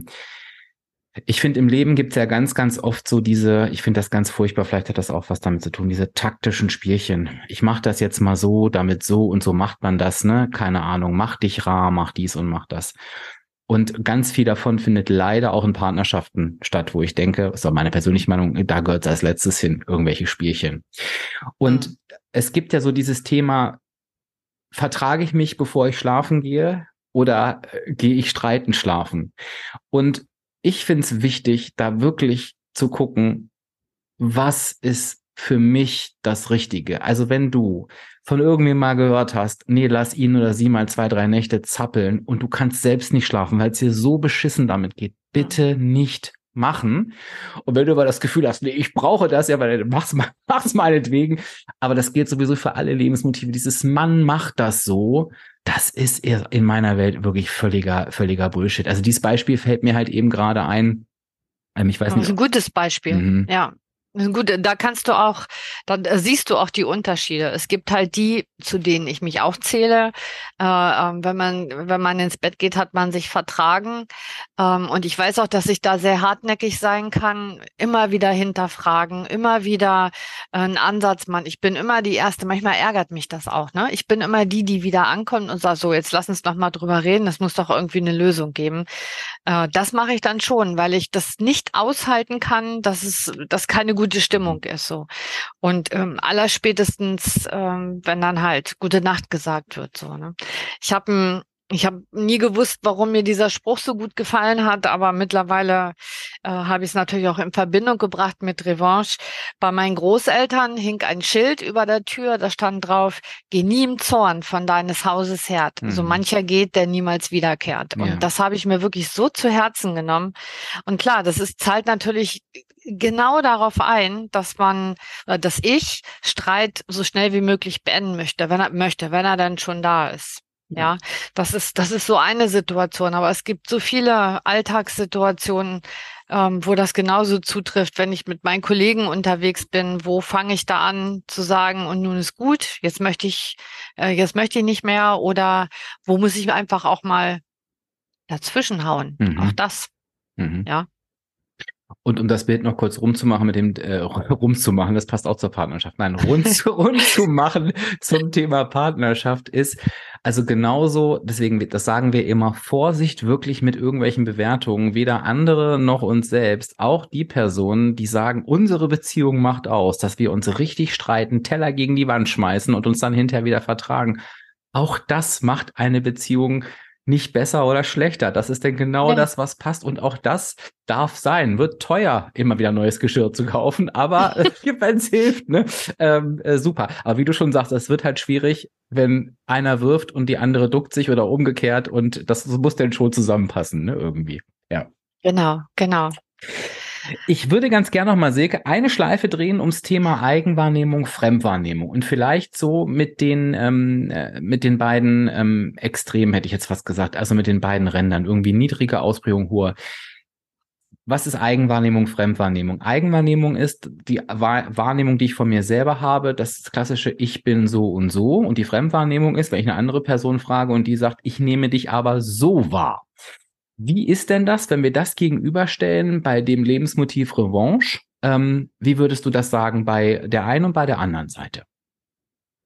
Ich finde, im Leben gibt es ja ganz, ganz oft so diese, ich finde das ganz furchtbar, vielleicht hat das auch was damit zu tun, diese taktischen Spielchen. Ich mache das jetzt mal so, damit so und so macht man das, ne? Keine Ahnung, mach dich rar, mach dies und mach das. Und ganz viel davon findet leider auch in Partnerschaften statt, wo ich denke, ist auch meine persönliche Meinung, da gehört es als letztes hin, irgendwelche Spielchen. Und mhm. es gibt ja so dieses Thema, vertrage ich mich, bevor ich schlafen gehe oder äh, gehe ich streiten schlafen? Und ich finde es wichtig, da wirklich zu gucken, was ist für mich das Richtige. Also wenn du von irgendwem mal gehört hast, nee, lass ihn oder sie mal zwei, drei Nächte zappeln und du kannst selbst nicht schlafen, weil es dir so beschissen damit geht, bitte nicht machen. Und wenn du aber das Gefühl hast, nee, ich brauche das, ja, weil mach's mal, mach's meinetwegen. Aber das gilt sowieso für alle Lebensmotive. Dieses Mann macht das so. Das ist in meiner Welt wirklich völliger, völliger Bullshit. Also dieses Beispiel fällt mir halt eben gerade ein. Ähm, ich weiß das ist ein gutes Beispiel. Mhm. Ja. Gut, da kannst du auch, da siehst du auch die Unterschiede. Es gibt halt die, zu denen ich mich auch zähle. Äh, ähm, wenn man, wenn man ins Bett geht, hat man sich vertragen. Ähm, und ich weiß auch, dass ich da sehr hartnäckig sein kann, immer wieder hinterfragen, immer wieder äh, einen Ansatz machen. Ich bin immer die Erste. Manchmal ärgert mich das auch. Ne? Ich bin immer die, die wieder ankommt und sagt, so, jetzt lass uns noch mal drüber reden. Es muss doch irgendwie eine Lösung geben. Äh, das mache ich dann schon, weil ich das nicht aushalten kann, dass es, dass keine gute Stimmung ist so. Und ähm, allerspätestens, ähm, wenn dann halt gute Nacht gesagt wird. so. Ne? Ich habe ich habe nie gewusst, warum mir dieser Spruch so gut gefallen hat, aber mittlerweile äh, habe ich es natürlich auch in Verbindung gebracht mit Revanche. Bei meinen Großeltern hing ein Schild über der Tür, da stand drauf, geh nie im Zorn von deines Hauses her. Mhm. So mancher geht, der niemals wiederkehrt. Ja. Und das habe ich mir wirklich so zu Herzen genommen. Und klar, das ist, zahlt natürlich genau darauf ein, dass man, äh, dass ich Streit so schnell wie möglich beenden möchte, wenn er möchte, wenn er dann schon da ist. Ja, das ist, das ist so eine Situation. Aber es gibt so viele Alltagssituationen, ähm, wo das genauso zutrifft, wenn ich mit meinen Kollegen unterwegs bin, wo fange ich da an zu sagen, und nun ist gut, jetzt möchte ich, äh, jetzt möchte ich nicht mehr, oder wo muss ich einfach auch mal dazwischen hauen? Mhm. Auch das. Mhm. Ja. Und um das Bild noch kurz rumzumachen mit dem äh, rumzumachen, das passt auch zur Partnerschaft. Nein, rund, zu, rund zu machen zum Thema Partnerschaft ist also genauso, deswegen das sagen wir immer Vorsicht wirklich mit irgendwelchen Bewertungen, weder andere noch uns selbst, auch die Personen, die sagen, unsere Beziehung macht aus, dass wir uns richtig streiten, Teller gegen die Wand schmeißen und uns dann hinterher wieder vertragen. Auch das macht eine Beziehung nicht besser oder schlechter. Das ist denn genau ja. das, was passt. Und auch das darf sein. Wird teuer, immer wieder neues Geschirr zu kaufen, aber wenn es hilft, ne? Ähm, äh, super. Aber wie du schon sagst, es wird halt schwierig, wenn einer wirft und die andere duckt sich oder umgekehrt und das muss dann schon zusammenpassen, ne? Irgendwie. Ja. Genau, genau. Ich würde ganz gerne noch mal, Silke, eine Schleife drehen ums Thema Eigenwahrnehmung, Fremdwahrnehmung und vielleicht so mit den, ähm, äh, mit den beiden ähm, Extremen, hätte ich jetzt fast gesagt, also mit den beiden Rändern, irgendwie niedrige Ausprägung, hohe. Was ist Eigenwahrnehmung, Fremdwahrnehmung? Eigenwahrnehmung ist die Wahrnehmung, die ich von mir selber habe, das klassische Ich bin so und so. Und die Fremdwahrnehmung ist, wenn ich eine andere Person frage und die sagt, ich nehme dich aber so wahr. Wie ist denn das, wenn wir das gegenüberstellen bei dem Lebensmotiv Revanche? Ähm, wie würdest du das sagen bei der einen und bei der anderen Seite?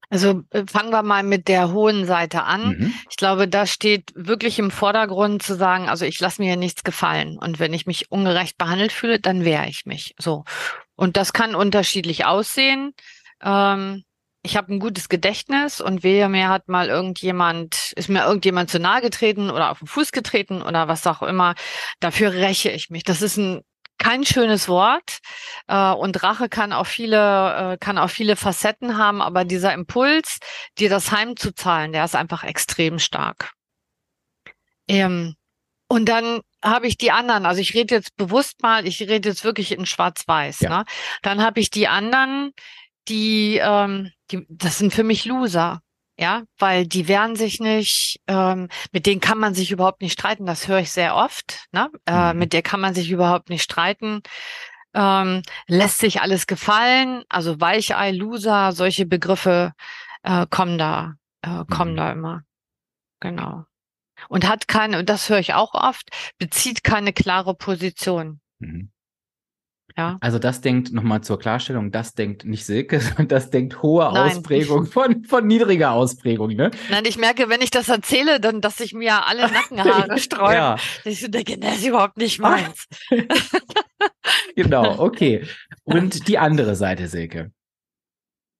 Also äh, fangen wir mal mit der hohen Seite an. Mhm. Ich glaube, da steht wirklich im Vordergrund zu sagen, also ich lasse mir nichts gefallen. Und wenn ich mich ungerecht behandelt fühle, dann wehre ich mich. So. Und das kann unterschiedlich aussehen. Ähm, ich habe ein gutes Gedächtnis und wehe mir hat mal irgendjemand, ist mir irgendjemand zu nahe getreten oder auf den Fuß getreten oder was auch immer, dafür räche ich mich. Das ist ein kein schönes Wort äh, und Rache kann auch viele äh, kann auch viele Facetten haben, aber dieser Impuls, dir das heimzuzahlen, der ist einfach extrem stark. Ähm, Und dann habe ich die anderen, also ich rede jetzt bewusst mal, ich rede jetzt wirklich in Schwarz-Weiß. Ja. Ne? Dann habe ich die anderen, die, ähm, die, das sind für mich Loser. Ja, weil die wehren sich nicht, ähm, mit denen kann man sich überhaupt nicht streiten, das höre ich sehr oft. Ne? Äh, Mhm. mit der kann man sich überhaupt nicht streiten. Ähm, lässt sich alles gefallen, also Weichei, Loser, solche Begriffe äh, kommen da, äh, kommen Mhm. da immer. Genau. Und hat keine, und das höre ich auch oft, bezieht keine klare Position. Mhm. Ja. Also das denkt, nochmal zur Klarstellung, das denkt nicht Silke, sondern das denkt hohe Nein. Ausprägung von, von niedriger Ausprägung, ne? Nein, ich merke, wenn ich das erzähle, dann, dass sich mir alle Nackenhaare sträuben. Ja, dass Ich so denke, das ist überhaupt nicht Ah. meins. genau, okay. Und die andere Seite, Silke.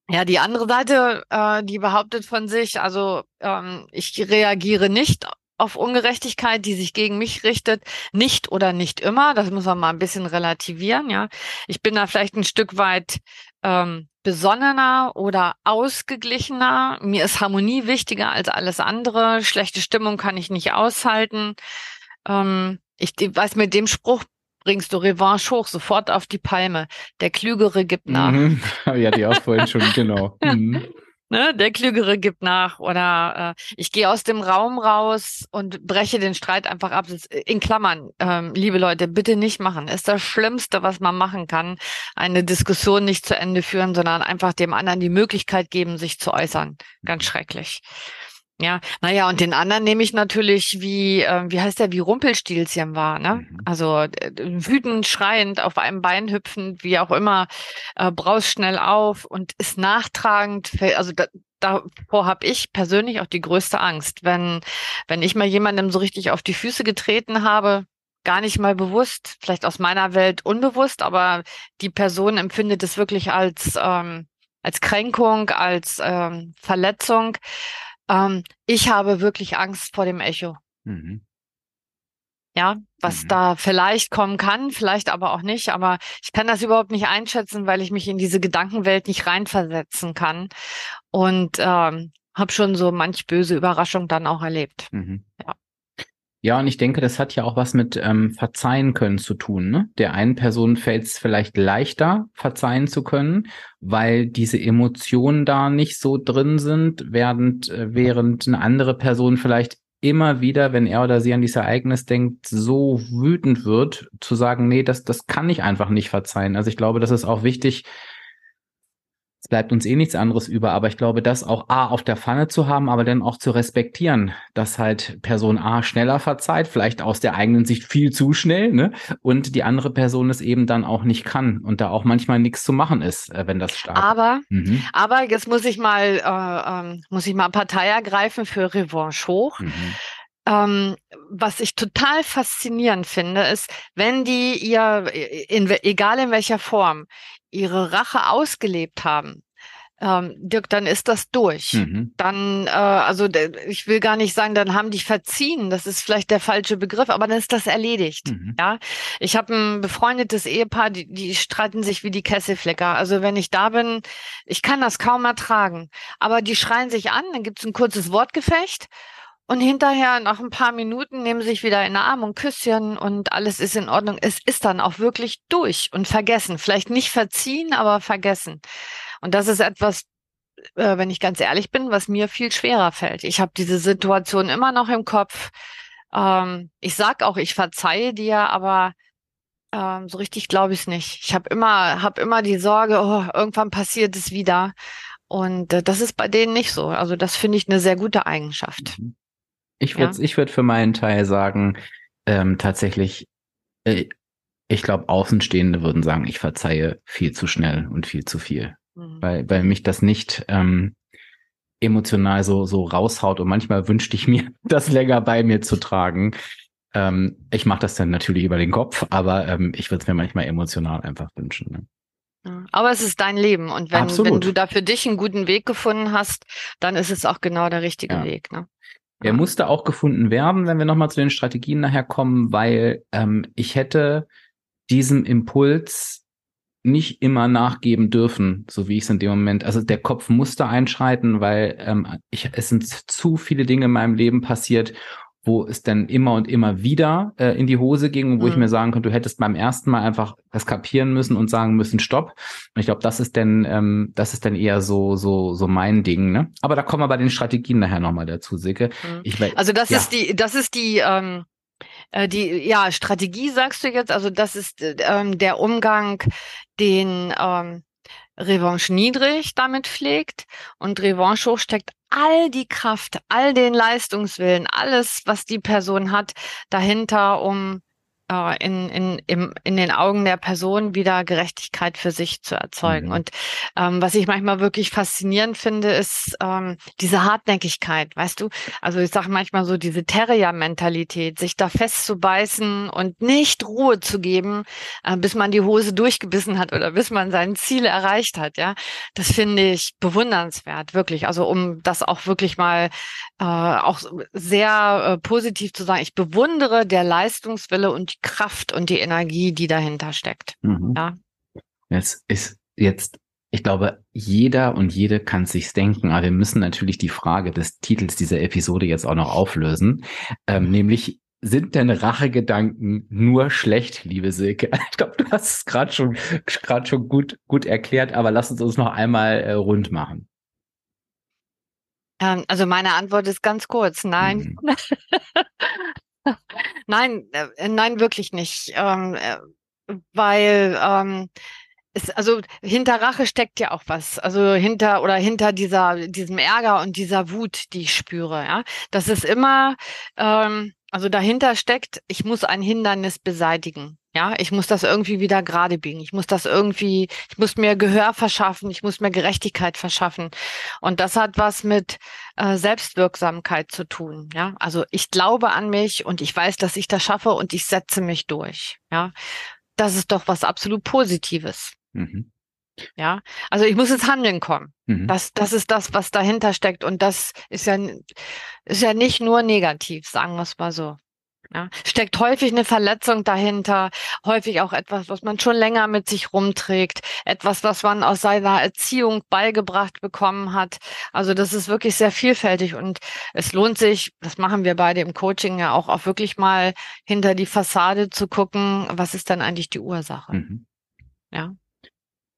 Ja, die andere Seite, äh, die behauptet von sich, also ähm, ich reagiere nicht auf Ungerechtigkeit, die sich gegen mich richtet, nicht oder nicht immer. Das muss man mal ein bisschen relativieren, ja. Ich bin da vielleicht ein Stück weit ähm, besonnener oder ausgeglichener. Mir ist Harmonie wichtiger als alles andere. Schlechte Stimmung kann ich nicht aushalten. Ähm, ich weiß, mit dem Spruch bringst du Revanche hoch, sofort auf die Palme. Der Klügere gibt nach. Mhm. Ja, die auch vorhin schon, genau. Mhm. Ne, der Klügere gibt nach oder äh, ich gehe aus dem Raum raus und breche den Streit einfach ab. Ist in Klammern, ähm, liebe Leute, bitte nicht machen. Ist das Schlimmste, was man machen kann, eine Diskussion nicht zu Ende führen, sondern einfach dem anderen die Möglichkeit geben, sich zu äußern. Ganz schrecklich. Ja, naja, und den anderen nehme ich natürlich wie, äh, wie heißt der, wie Rumpelstilzchen war, ne? Mhm. Also äh, wütend, schreiend, auf einem Bein hüpfend, wie auch immer, äh, braust schnell auf und ist nachtragend. Also da, davor habe ich persönlich auch die größte Angst. Wenn, wenn ich mal jemandem so richtig auf die Füße getreten habe, gar nicht mal bewusst, vielleicht aus meiner Welt unbewusst, aber die Person empfindet es wirklich als, ähm, als Kränkung, als ähm, Verletzung. Ähm, ich habe wirklich Angst vor dem Echo. Mhm. Ja, was Mhm. da vielleicht kommen kann, vielleicht aber auch nicht. Aber ich kann das überhaupt nicht einschätzen, weil ich mich in diese Gedankenwelt nicht reinversetzen kann. Und ähm, habe schon so manch böse Überraschung dann auch erlebt. Mhm. Ja. Ja, und ich denke, das hat ja auch was mit ähm, Verzeihen können zu tun. Ne? Der einen Person fällt es vielleicht leichter, verzeihen zu können, weil diese Emotionen da nicht so drin sind, während, äh, während eine andere Person vielleicht immer wieder, wenn er oder sie an dieses Ereignis denkt, so wütend wird, zu sagen, nee, das, das kann ich einfach nicht verzeihen. Also ich glaube, das ist auch wichtig, es bleibt uns eh nichts anderes über, aber ich glaube, das auch A auf der Pfanne zu haben, aber dann auch zu respektieren, dass halt Person A schneller verzeiht, vielleicht aus der eigenen Sicht viel zu schnell, ne? Und die andere Person es eben dann auch nicht kann und da auch manchmal nichts zu machen ist, äh, wenn das stark Aber, Mhm. aber jetzt muss ich mal, äh, ähm, muss ich mal Partei ergreifen für Revanche hoch. Mhm. Ähm, was ich total faszinierend finde, ist, wenn die ihr, in, we- egal in welcher Form, ihre Rache ausgelebt haben, ähm, Dirk, dann ist das durch. Mhm. Dann, äh, also ich will gar nicht sagen, dann haben die verziehen, das ist vielleicht der falsche Begriff, aber dann ist das erledigt. Mhm. Ja, ich habe ein befreundetes Ehepaar, die, die streiten sich wie die Kesselflecker. Also wenn ich da bin, ich kann das kaum ertragen. Aber die schreien sich an, dann gibt's ein kurzes Wortgefecht und hinterher, nach ein paar Minuten, nehmen sich wieder in den Arm und Küsschen und alles ist in Ordnung. Es ist dann auch wirklich durch und vergessen. Vielleicht nicht verziehen, aber vergessen. Und das ist etwas, äh, wenn ich ganz ehrlich bin, was mir viel schwerer fällt. Ich habe diese Situation immer noch im Kopf. Ähm, ich sag auch, ich verzeihe dir, aber ähm, so richtig glaube ich es nicht. Ich habe immer, hab immer die Sorge, oh, irgendwann passiert es wieder. Und äh, das ist bei denen nicht so. Also das finde ich eine sehr gute Eigenschaft. Mhm. Ich würde ich würd für meinen Teil sagen, ähm, tatsächlich, äh, ich glaube, Außenstehende würden sagen, ich verzeihe viel zu schnell und viel zu viel. Mhm. weil, weil mich das nicht ähm, emotional so, so raushaut und manchmal wünschte ich mir, das länger bei mir zu tragen. Ähm, ich mache das dann natürlich über den Kopf, aber ähm, ich würde es mir manchmal emotional einfach wünschen. Ne? Ja. Aber es ist dein Leben und wenn, wenn du da für dich einen guten Weg gefunden hast, dann ist es auch genau der richtige Ja. Weg. Ne? Ja. musste auch gefunden werden, wenn wir nochmal zu den Strategien nachher kommen, weil ähm, ich hätte diesem Impuls nicht immer nachgeben dürfen, so wie ich es in dem Moment. Also der Kopf musste einschreiten, weil ähm, ich, es sind zu viele Dinge in meinem Leben passiert, wo es dann immer und immer wieder äh, in die Hose ging und wo mhm. ich mir sagen konnte, du hättest beim ersten Mal einfach das kapieren müssen und sagen müssen, stopp. Und ich glaube, das ist dann, ähm, das ist dann eher so, so, so mein Ding, ne? Aber da kommen wir bei den Strategien nachher nochmal dazu, Silke. Mhm. Ich, also das ja. ist die, das ist die, ähm, äh, die, ja, Strategie sagst du jetzt, also das ist ähm, der Umgang, den ähm, Revanche niedrig damit pflegt und Revanche hoch steckt all die Kraft, all den Leistungswillen, alles, was die Person hat, dahinter, um in, in, im, in den Augen der Person wieder Gerechtigkeit für sich zu erzeugen. Mhm. Und ähm, was ich manchmal wirklich faszinierend finde, ist ähm, diese Hartnäckigkeit, weißt du? Also ich sage manchmal so diese Terrier-Mentalität, sich da festzubeißen und nicht Ruhe zu geben, äh, bis man die Hose durchgebissen hat oder bis man sein Ziel erreicht hat. Ja, das finde ich bewundernswert, wirklich. Also um das auch wirklich mal äh, auch sehr äh, positiv zu sagen, ich bewundere der Leistungswille und Kraft und die Energie, die dahinter steckt. Mhm. Ja. Jetzt ist jetzt, ich glaube, jeder und jede kann sich's denken, aber wir müssen natürlich die Frage des Titels dieser Episode jetzt auch noch auflösen, ähm, nämlich sind denn Rachegedanken nur schlecht, liebe Silke? Ich glaube, du hast es gerade schon, gerade schon gut, gut erklärt, aber lass uns uns noch einmal äh, rund machen. Ähm, also meine Antwort ist ganz kurz, nein. Mhm. nein, äh, nein, wirklich nicht. Ähm, äh, weil ähm, es, also hinter Rache steckt ja auch was. Also hinter oder hinter dieser, diesem Ärger und dieser Wut, die ich spüre, ja. Das ist immer, ähm, also dahinter steckt, ich muss ein Hindernis beseitigen. Ja, ich muss das irgendwie wieder gerade biegen. Ich muss das irgendwie, ich muss mir Gehör verschaffen, ich muss mir Gerechtigkeit verschaffen. Und das hat was mit äh, Selbstwirksamkeit zu tun. Ja, also ich glaube an mich und ich weiß, dass ich das schaffe und ich setze mich durch. Ja, das ist doch was absolut Positives. Mhm. Ja, also ich muss ins Handeln kommen. Mhm. Das, das ist das, was dahinter steckt. Und das ist ja, ist ja nicht nur negativ, sagen wir es mal so. Ja, steckt häufig eine Verletzung dahinter, häufig auch etwas, was man schon länger mit sich rumträgt, etwas, was man aus seiner Erziehung beigebracht bekommen hat. Also das ist wirklich sehr vielfältig und es lohnt sich, das machen wir beide im Coaching ja auch, auch wirklich mal hinter die Fassade zu gucken, was ist dann eigentlich die Ursache. Mhm. Ja.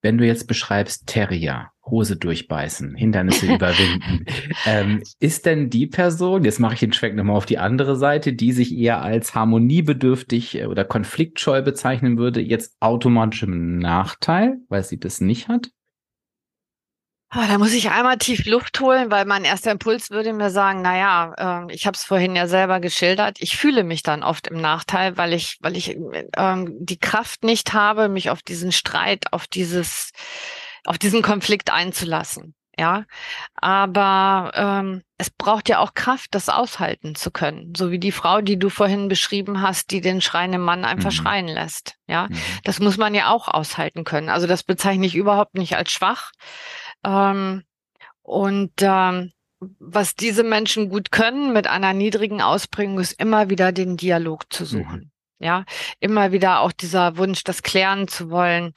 Wenn du jetzt beschreibst Terrier, Hose durchbeißen, Hindernisse überwinden. Ähm, ist denn die Person, jetzt mache ich den Schwenk nochmal auf die andere Seite, die sich eher als harmoniebedürftig äh, oder konfliktscheu bezeichnen würde, jetzt automatisch im Nachteil, weil sie das nicht hat? Oh, da muss ich einmal tief Luft holen, weil mein erster Impuls würde mir sagen, na ja, äh, ich habe es vorhin ja selber geschildert. Ich fühle mich dann oft im Nachteil, weil ich, weil ich ähm, die Kraft nicht habe, mich auf diesen Streit, auf dieses auf diesen Konflikt einzulassen. Ja, aber ähm, es braucht ja auch Kraft, das aushalten zu können. So wie die Frau, die du vorhin beschrieben hast, die den schreienden Mann einfach mhm. schreien lässt. Ja, mhm. das muss man ja auch aushalten können. Also das bezeichne ich überhaupt nicht als schwach. Ähm, und ähm, was diese Menschen gut können mit einer niedrigen Ausprägung, ist immer wieder den Dialog zu suchen. Mhm. Ja, immer wieder auch dieser Wunsch, das klären zu wollen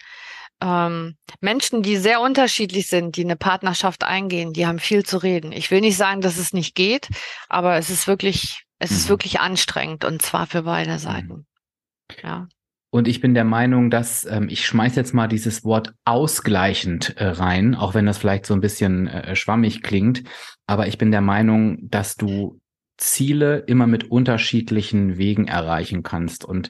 ähm, Menschen, die sehr unterschiedlich sind, die eine Partnerschaft eingehen, die haben viel zu reden. Ich will nicht sagen, dass es nicht geht, aber es ist wirklich, es mhm. ist wirklich anstrengend und zwar für beide mhm. Seiten. Ja. Und ich bin der Meinung, dass ähm, ich schmeiß jetzt mal dieses Wort ausgleichend äh, rein, auch wenn das vielleicht so ein bisschen äh, schwammig klingt. Aber ich bin der Meinung, dass du Ziele immer mit unterschiedlichen Wegen erreichen kannst. Und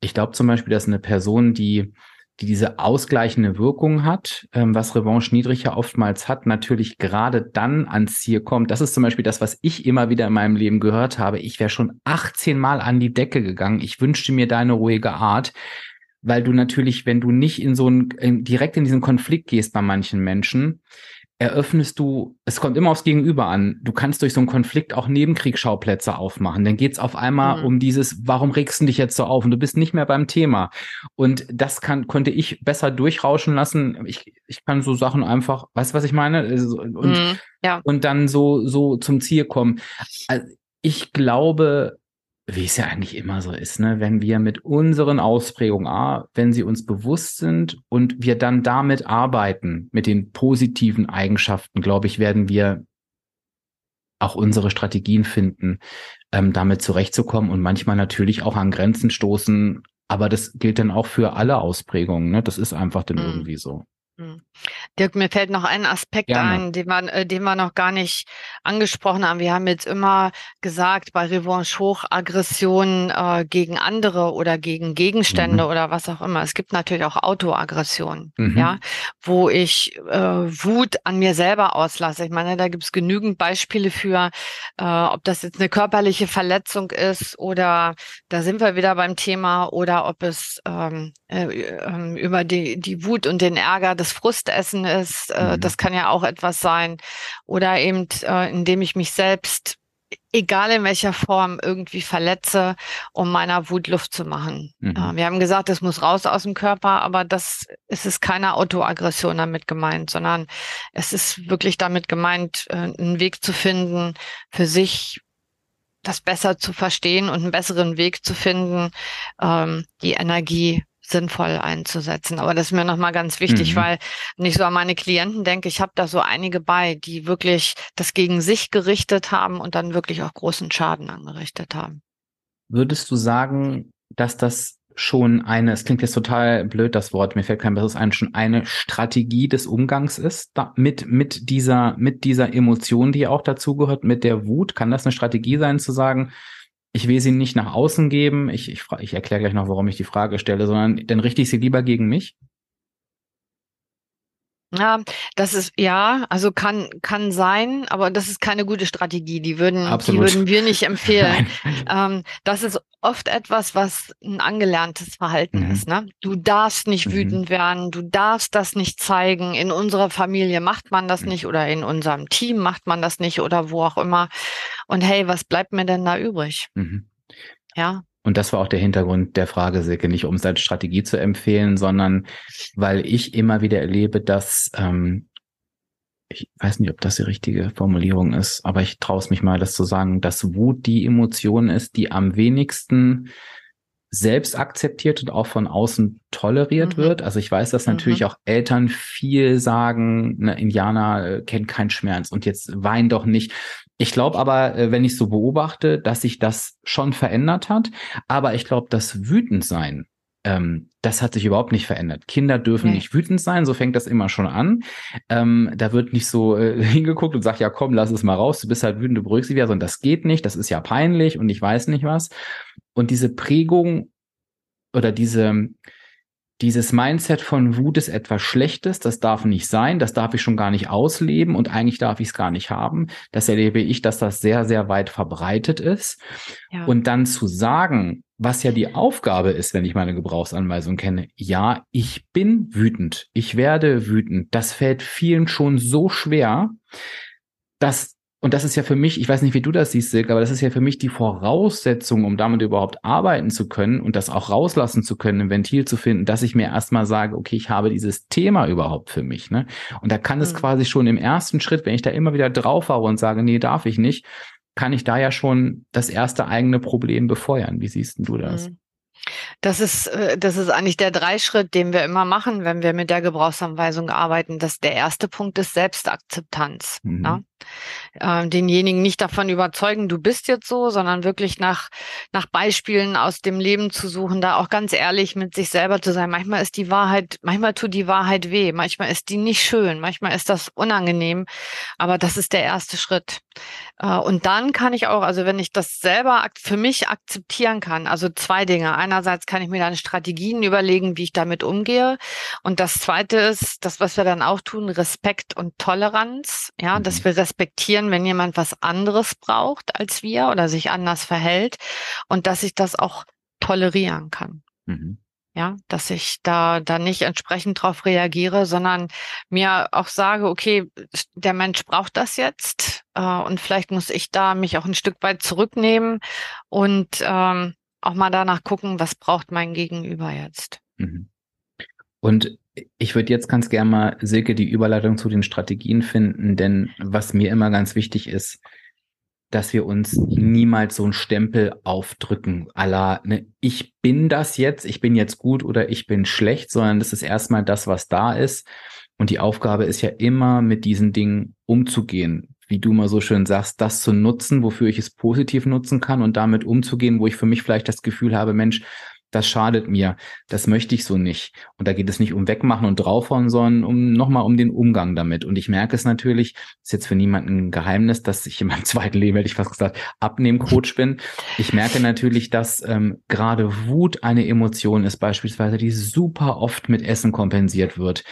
ich glaube zum Beispiel, dass eine Person, die die diese ausgleichende Wirkung hat, ähm, was Revanche niedrig ja oftmals hat, natürlich gerade dann ans Ziel kommt. Das ist zum Beispiel das, was ich immer wieder in meinem Leben gehört habe. Ich wäre schon 18 Mal an die Decke gegangen. Ich wünschte mir deine ruhige Art, weil du natürlich, wenn du nicht in so ein, direkt in diesen Konflikt gehst bei manchen Menschen, eröffnest du, es kommt immer aufs Gegenüber an, du kannst durch so einen Konflikt auch Nebenkriegsschauplätze aufmachen. Dann geht's auf einmal mhm. um dieses, warum regst du dich jetzt so auf und du bist nicht mehr beim Thema. Und das kann, konnte ich besser durchrauschen lassen. Ich, ich kann so Sachen einfach, weißt du, was ich meine? Also, und, mhm, ja. und dann so, so zum Ziel kommen. Also ich glaube, wie es ja eigentlich immer so ist, ne? wenn wir mit unseren Ausprägungen, A, wenn sie uns bewusst sind und wir dann damit arbeiten, mit den positiven Eigenschaften, glaube ich, werden wir auch unsere Strategien finden, ähm, damit zurechtzukommen und manchmal natürlich auch an Grenzen stoßen. Aber das gilt dann auch für alle Ausprägungen. Ne? Das ist einfach dann mhm. irgendwie so. Hm. Dirk, mir fällt noch ein Aspekt Gerne. ein, den wir, äh, den wir noch gar nicht angesprochen haben. Wir haben jetzt immer gesagt, bei Revanche hoch Aggression äh, gegen andere oder gegen Gegenstände mhm. oder was auch immer. Es gibt natürlich auch Autoaggression, mhm. ja, wo ich äh, Wut an mir selber auslasse. Ich meine, da gibt es genügend Beispiele für, äh, ob das jetzt eine körperliche Verletzung ist oder da sind wir wieder beim Thema oder ob es ähm, äh, ähm, über die, die Wut und den Ärger des Frustessen ist. Äh, mhm. Das kann ja auch etwas sein. Oder eben, äh, indem ich mich selbst, egal in welcher Form, irgendwie verletze, um meiner Wut Luft zu machen. Mhm. Äh, wir haben gesagt, es muss raus aus dem Körper, aber das es ist keine Autoaggression damit gemeint, sondern es ist wirklich damit gemeint, äh, einen Weg zu finden, für sich das besser zu verstehen und einen besseren Weg zu finden, ähm, die Energie sinnvoll einzusetzen. Aber das ist mir nochmal ganz wichtig, mhm. weil ich so an meine Klienten denke, ich habe da so einige bei, die wirklich das gegen sich gerichtet haben und dann wirklich auch großen Schaden angerichtet haben. Würdest du sagen, dass das schon eine, es klingt jetzt total blöd, das Wort, mir fällt kein besseres ein, schon eine Strategie des Umgangs ist, da, mit, mit dieser, mit dieser Emotion, die auch dazugehört, mit der Wut? Kann das eine Strategie sein, zu sagen, ich will sie nicht nach außen geben. Ich, ich, ich erkläre gleich noch, warum ich die Frage stelle, sondern dann richte ich sie lieber gegen mich. Ja, das ist ja, also kann kann sein, aber das ist keine gute Strategie. Die würden, Absolut. die würden wir nicht empfehlen. ähm, das ist oft etwas, was ein angelerntes Verhalten mhm. ist. Ne? Du darfst nicht mhm. wütend werden, du darfst das nicht zeigen. In unserer Familie macht man das mhm. nicht oder in unserem Team macht man das nicht oder wo auch immer. Und hey, was bleibt mir denn da übrig? Mhm. Ja, und das war auch der Hintergrund der Frage, Silke, nicht um als Strategie zu empfehlen, sondern weil ich immer wieder erlebe, dass, ähm, ich weiß nicht, ob das die richtige Formulierung ist, aber ich traue es mich mal, das zu sagen, dass Wut die Emotion ist, die am wenigsten selbst akzeptiert und auch von außen toleriert mhm. wird. Also ich weiß, dass natürlich mhm. auch Eltern viel sagen, ne, Indianer äh, kennt keinen Schmerz und jetzt wein doch nicht. Ich glaube aber, äh, wenn ich so beobachte, dass sich das schon verändert hat. Aber ich glaube, das Wütendsein, ähm, das hat sich überhaupt nicht verändert. Kinder dürfen nee. nicht wütend sein, so fängt das immer schon an. Ähm, da wird nicht so äh, hingeguckt und sagt, ja komm, lass es mal raus, du bist halt wütend, du beruhigst dich wieder, sondern das geht nicht, das ist ja peinlich und ich weiß nicht was. Und diese Prägung oder diese, dieses Mindset von Wut ist etwas Schlechtes, das darf nicht sein, das darf ich schon gar nicht ausleben und eigentlich darf ich es gar nicht haben. Das erlebe ich, dass das sehr, sehr weit verbreitet ist. Ja. Und dann zu sagen, was ja die Aufgabe ist, wenn ich meine Gebrauchsanweisung kenne, ja, ich bin wütend, ich werde wütend, das fällt vielen schon so schwer, dass und das ist ja für mich, ich weiß nicht, wie du das siehst, Silke, aber das ist ja für mich die Voraussetzung, um damit überhaupt arbeiten zu können und das auch rauslassen zu können, ein Ventil zu finden, dass ich mir erstmal sage, okay, ich habe dieses Thema überhaupt für mich. Ne? Und da kann mhm. es quasi schon im ersten Schritt, wenn ich da immer wieder drauf haue und sage, nee, darf ich nicht, kann ich da ja schon das erste eigene Problem befeuern. Wie siehst du das? Mhm. Das ist, äh, das ist eigentlich der Dreischritt, den wir immer machen, wenn wir mit der Gebrauchsanweisung arbeiten. Das der erste Punkt ist Selbstakzeptanz. Mhm. Ja? Ähm, denjenigen nicht davon überzeugen, du bist jetzt so, sondern wirklich nach, nach Beispielen aus dem Leben zu suchen, da auch ganz ehrlich mit sich selber zu sein. Manchmal ist die Wahrheit, manchmal tut die Wahrheit weh, manchmal ist die nicht schön, manchmal ist das unangenehm, aber das ist der erste Schritt. Äh, und dann kann ich auch, also wenn ich das selber für mich akzeptieren kann, also zwei Dinge. Einerseits kann ich mir dann Strategien überlegen, wie ich damit umgehe. Und das zweite ist, das, was wir dann auch tun, Respekt und Toleranz. Ja, dass mhm. wir respektieren, wenn jemand was anderes braucht als wir oder sich anders verhält und dass ich das auch tolerieren kann. Mhm. Ja, dass ich da, da nicht entsprechend drauf reagiere, sondern mir auch sage, okay, der Mensch braucht das jetzt äh, und vielleicht muss ich da mich auch ein Stück weit zurücknehmen und ähm, auch mal danach gucken, was braucht mein Gegenüber jetzt. Mhm. Und ich würde jetzt ganz gerne mal, Silke, die Überleitung zu den Strategien finden, denn was mir immer ganz wichtig ist, dass wir uns niemals so einen Stempel aufdrücken, aller, ne, ich bin das jetzt, ich bin jetzt gut oder ich bin schlecht, sondern das ist erstmal das, was da ist. Und die Aufgabe ist ja immer, mit diesen Dingen umzugehen. wie du mal so schön sagst, das zu nutzen, wofür ich es positiv nutzen kann und damit umzugehen, wo ich für mich vielleicht das Gefühl habe, Mensch, das schadet mir, das möchte ich so nicht. Und da geht es nicht um Wegmachen und draufhauen, sondern um nochmal um den Umgang damit. Und ich merke es natürlich, ist jetzt für niemanden ein Geheimnis, dass ich in meinem zweiten Leben, hätte ich fast gesagt, Abnehmcoach bin. Ich merke natürlich, dass ähm, gerade Wut eine Emotion ist, beispielsweise, die super oft mit Essen kompensiert wird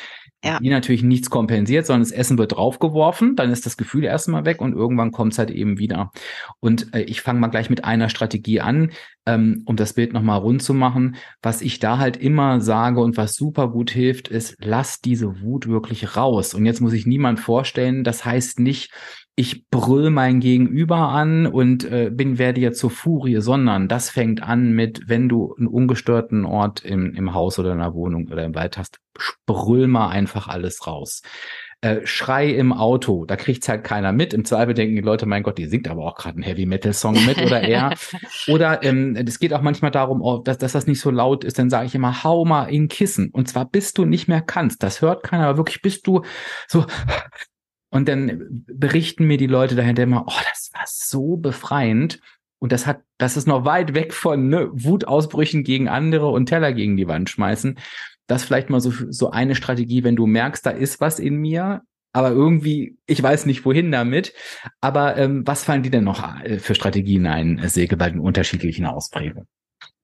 ja. die natürlich nichts kompensiert, sondern das Essen wird draufgeworfen, dann ist das Gefühl erstmal weg und irgendwann kommt es halt eben wieder. Und äh, ich fange mal gleich mit einer Strategie an, ähm, um das Bild nochmal rund zu machen. Was ich da halt immer sage und was super gut hilft, ist, lass diese Wut wirklich raus. Und jetzt muss ich niemand vorstellen, das heißt nicht, ich brüll mein Gegenüber an und äh, bin werde jetzt zur Furie, sondern das fängt an mit, wenn du einen ungestörten Ort im, im Haus oder in der Wohnung oder im Wald hast, brüll mal einfach alles raus. Äh, Schrei im Auto, da kriegt's halt keiner mit. Im Zweifel denken die Leute, mein Gott, die singt aber auch gerade einen Heavy Metal Song mit oder er. oder ähm, es geht auch manchmal darum, oh, dass, dass das nicht so laut ist. Dann sage ich immer, hau mal in Kissen. Und zwar bis du nicht mehr kannst. Das hört keiner, aber wirklich bist du so und dann berichten mir die Leute dahinter immer, oh, das war so befreiend. Und das hat, das ist noch weit weg von ne, Wutausbrüchen gegen andere und Teller gegen die Wand schmeißen. Das vielleicht mal so, so eine Strategie, wenn du merkst, da ist was in mir, aber irgendwie, ich weiß nicht wohin damit. Aber ähm, was fallen die denn noch äh, für Strategien ein, äh, Säge bei den unterschiedlichen Ausprägungen?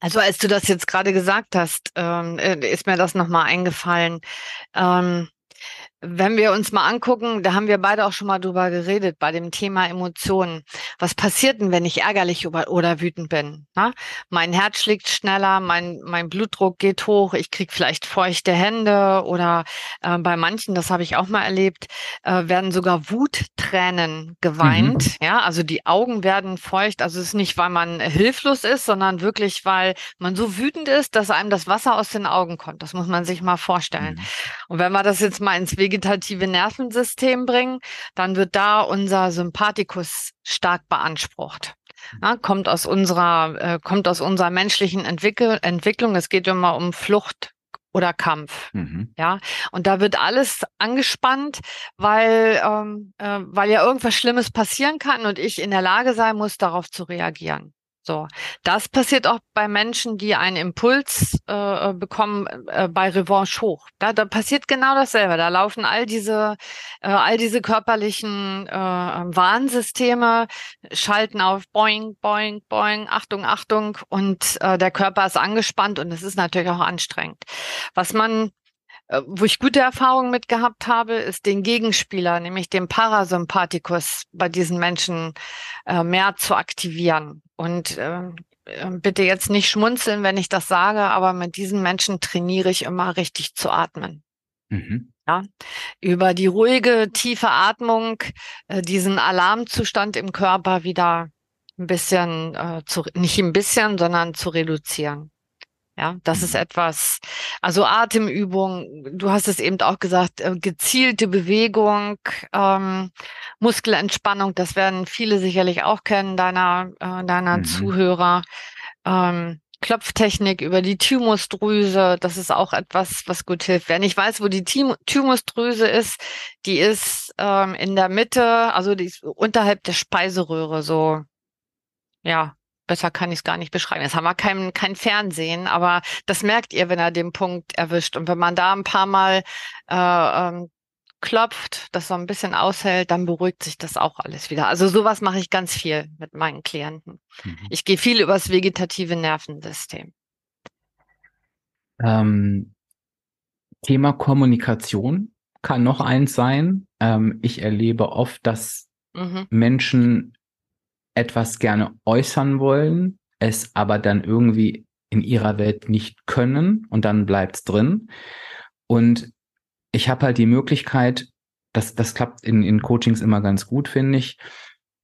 Also als du das jetzt gerade gesagt hast, ähm, äh, ist mir das nochmal eingefallen. Ähm, wenn wir uns mal angucken, da haben wir beide auch schon mal drüber geredet, bei dem Thema Emotionen. Was passiert denn, wenn ich ärgerlich oder wütend bin? Na? Mein Herz schlägt schneller, mein, mein Blutdruck geht hoch, ich krieg vielleicht feuchte Hände oder äh, bei manchen, das habe ich auch mal erlebt, äh, werden sogar Wuttränen geweint. Mhm. Ja, also die Augen werden feucht. Also es ist nicht, weil man hilflos ist, sondern wirklich, weil man so wütend ist, dass einem das Wasser aus den Augen kommt. Das muss man sich mal vorstellen. Mhm. Und wenn wir das jetzt mal ins Wege vegetative Nervensystem bringen, dann wird da unser Sympathikus stark beansprucht. Ja, kommt aus unserer, äh, kommt aus unserer menschlichen Entwickel Entwicklung. Es geht immer um Flucht oder Kampf. Mhm. Ja, und da wird alles angespannt, weil, ähm, äh, weil ja irgendwas Schlimmes passieren kann und ich in der Lage sein muss, darauf zu reagieren. So, das passiert auch bei Menschen, die einen Impuls äh, bekommen äh, bei Revanche hoch. Da, da passiert genau dasselbe. Da laufen all diese, äh, all diese körperlichen äh, Warnsysteme, schalten auf Boing, Boing, Boing, Achtung, Achtung und äh, der Körper ist angespannt und es ist natürlich auch anstrengend. Was man wo ich gute Erfahrungen mit gehabt habe, ist den Gegenspieler, nämlich den Parasympathikus bei diesen Menschen äh, mehr zu aktivieren. Und ähm, äh, bitte jetzt nicht schmunzeln, wenn ich das sage, aber mit diesen Menschen trainiere ich immer richtig zu atmen. Mhm. Ja, über die ruhige, tiefe Atmung, äh, diesen Alarmzustand im Körper wieder ein bisschen, äh, zu, nicht ein bisschen, sondern zu reduzieren. Ja, das ist mhm. etwas, also Atemübung, du hast es eben auch gesagt, äh, gezielte Bewegung, ähm, Muskelentspannung, das werden viele sicherlich auch kennen, deiner, äh, deiner mhm. Zuhörer. Ähm, Klopftechnik über die Thymusdrüse, das ist auch etwas, was gut hilft. Wer nicht weiß, wo die Thymusdrüse ist, die ist ähm, in der Mitte, also die ist unterhalb der Speiseröhre, so ja, besser kann ich es gar nicht beschreiben. Jetzt haben wir kein, kein Fernsehen, aber das merkt ihr, wenn er den Punkt erwischt. Und wenn man da ein paar Mal äh, ähm, klopft, das so ein bisschen aushält, dann beruhigt sich das auch alles wieder. Also sowas mache ich ganz viel mit meinen Klienten. Mhm. Ich gehe viel übers vegetative Nervensystem. Ähm, Thema Kommunikation kann noch eins sein. Ähm, ich erlebe oft, dass mhm. Menschen etwas gerne äußern wollen, es aber dann irgendwie in ihrer Welt nicht können und dann bleibt's drin. Und ich habe halt die Möglichkeit, das, das klappt in, in Coachings immer ganz gut, finde ich,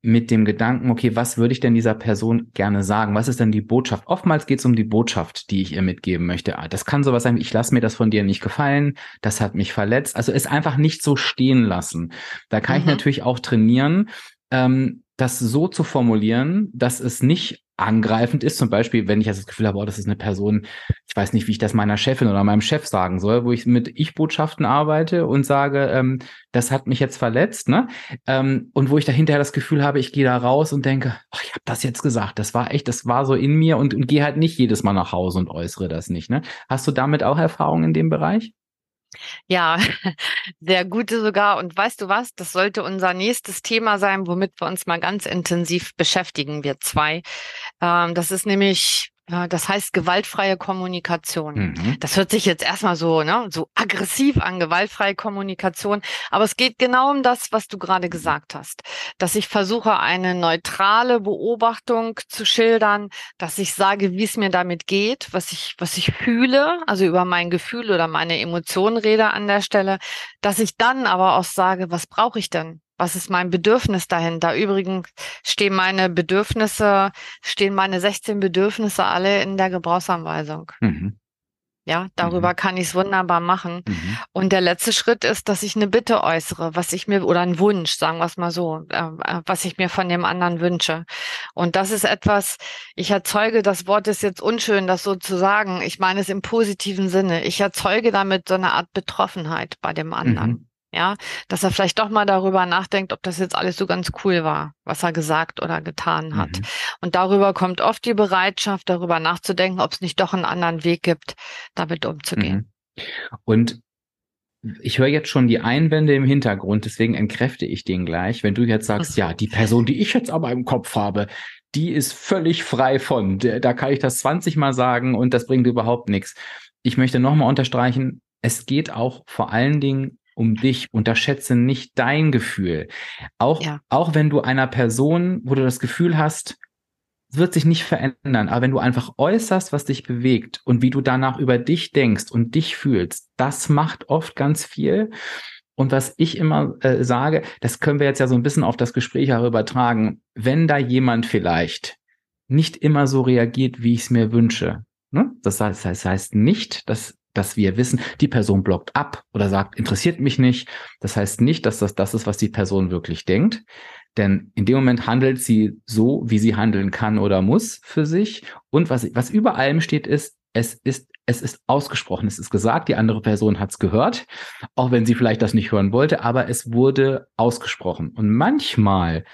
mit dem Gedanken, okay, was würde ich denn dieser Person gerne sagen? Was ist denn die Botschaft? Oftmals geht es um die Botschaft, die ich ihr mitgeben möchte. Ah, das kann sowas sein, ich lasse mir das von dir nicht gefallen, das hat mich verletzt. Also es einfach nicht so stehen lassen. Da kann mhm. ich natürlich auch trainieren, ähm, das so zu formulieren, dass es nicht angreifend ist. Zum Beispiel, wenn ich das Gefühl habe, oh, das ist eine Person, ich weiß nicht, wie ich das meiner Chefin oder meinem Chef sagen soll, wo ich mit Ich-Botschaften arbeite und sage, ähm, das hat mich jetzt verletzt, ne? Ähm, und wo ich dahinter das Gefühl habe, ich gehe da raus und denke, oh, ich habe das jetzt gesagt, das war echt, das war so in mir und, und gehe halt nicht jedes Mal nach Hause und äußere das nicht. Ne? Hast du damit auch Erfahrungen in dem Bereich? Ja, sehr gute sogar. Und weißt du was? Das sollte unser nächstes Thema sein, womit wir uns mal ganz intensiv beschäftigen, wir zwei. Ähm, das ist nämlich das heißt gewaltfreie Kommunikation. Mhm. Das hört sich jetzt erstmal so, ne, so aggressiv an, gewaltfreie Kommunikation. Aber es geht genau um das, was du gerade gesagt hast. Dass ich versuche, eine neutrale Beobachtung zu schildern, dass ich sage, wie es mir damit geht, was ich, was ich fühle, also über mein Gefühl oder meine Emotionen rede an der Stelle, dass ich dann aber auch sage, was brauche ich denn? Was ist mein Bedürfnis dahinter? Übrigens stehen meine Bedürfnisse, stehen meine 16 Bedürfnisse alle in der Gebrauchsanweisung. Mhm. Ja, darüber mhm. kann ich es wunderbar machen. Mhm. Und der letzte Schritt ist, dass ich eine Bitte äußere, was ich mir, oder einen Wunsch, sagen wir es mal so, äh, äh, was ich mir von dem anderen wünsche. Und das ist etwas, ich erzeuge, das Wort ist jetzt unschön, das so zu sagen. Ich meine es im positiven Sinne. Ich erzeuge damit so eine Art Betroffenheit bei dem anderen. Mhm. Ja, dass er vielleicht doch mal darüber nachdenkt, ob das jetzt alles so ganz cool war, was er gesagt oder getan hat. Mhm. Und darüber kommt oft die Bereitschaft, darüber nachzudenken, ob es nicht doch einen anderen Weg gibt, damit umzugehen. Mhm. Und ich höre jetzt schon die Einwände im Hintergrund, deswegen entkräfte ich den gleich. Wenn du jetzt sagst, ja, die Person, die ich jetzt aber im Kopf habe, die ist völlig frei von. Da kann ich das 20 Mal sagen und das bringt überhaupt nichts. Ich möchte nochmal unterstreichen, es geht auch vor allen Dingen um dich. Unterschätze nicht dein Gefühl. Auch, ja. auch wenn du einer Person, wo du das Gefühl hast, es wird sich nicht verändern, aber wenn du einfach äußerst, was dich bewegt und wie du danach über dich denkst und dich fühlst, das macht oft ganz viel. Und was ich immer äh, sage, das können wir jetzt ja so ein bisschen auf das Gespräch auch übertragen, wenn da jemand vielleicht nicht immer so reagiert, wie ich es mir wünsche. Ne? Das, heißt, das heißt nicht, dass dass wir wissen, die Person blockt ab oder sagt, interessiert mich nicht. Das heißt nicht, dass das das ist, was die Person wirklich denkt. Denn in dem Moment handelt sie so, wie sie handeln kann oder muss für sich. Und was, was über allem steht, ist, es ist, es ist ausgesprochen, es ist gesagt, die andere Person hat es gehört, auch wenn sie vielleicht das nicht hören wollte, aber es wurde ausgesprochen. Und manchmal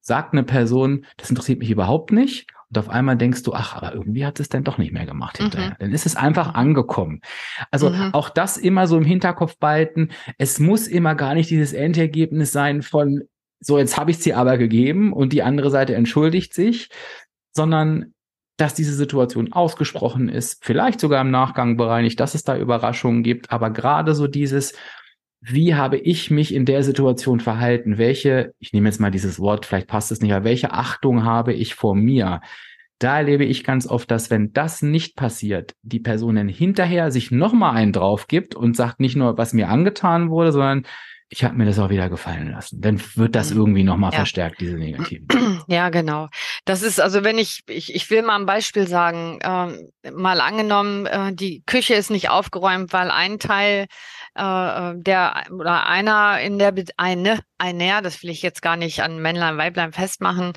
sagt eine Person, das interessiert mich überhaupt nicht und auf einmal denkst du, ach, aber irgendwie hat es dann doch nicht mehr gemacht hinterher. Mhm. Dann ist es einfach angekommen. Also mhm. auch das immer so im Hinterkopf behalten. Es muss immer gar nicht dieses Endergebnis sein von, so jetzt habe ich es dir aber gegeben und die andere Seite entschuldigt sich, sondern dass diese Situation ausgesprochen ist, vielleicht sogar im Nachgang bereinigt, dass es da Überraschungen gibt, aber gerade so dieses, wie habe ich mich in der Situation verhalten? Welche, ich nehme jetzt mal dieses Wort, vielleicht passt es nicht, aber welche Achtung habe ich vor mir? Da erlebe ich ganz oft, dass wenn das nicht passiert, die Person dann hinterher sich nochmal einen drauf gibt und sagt nicht nur, was mir angetan wurde, sondern ich habe mir das auch wieder gefallen lassen. Dann wird das mhm. irgendwie nochmal ja. verstärkt, diese negativen. Ja, genau. Das ist also, wenn ich, ich, ich will mal ein Beispiel sagen, äh, mal angenommen, äh, die Küche ist nicht aufgeräumt, weil ein Teil äh, äh, der oder einer in der eine einer, das will ich jetzt gar nicht an Männlein Weiblein festmachen,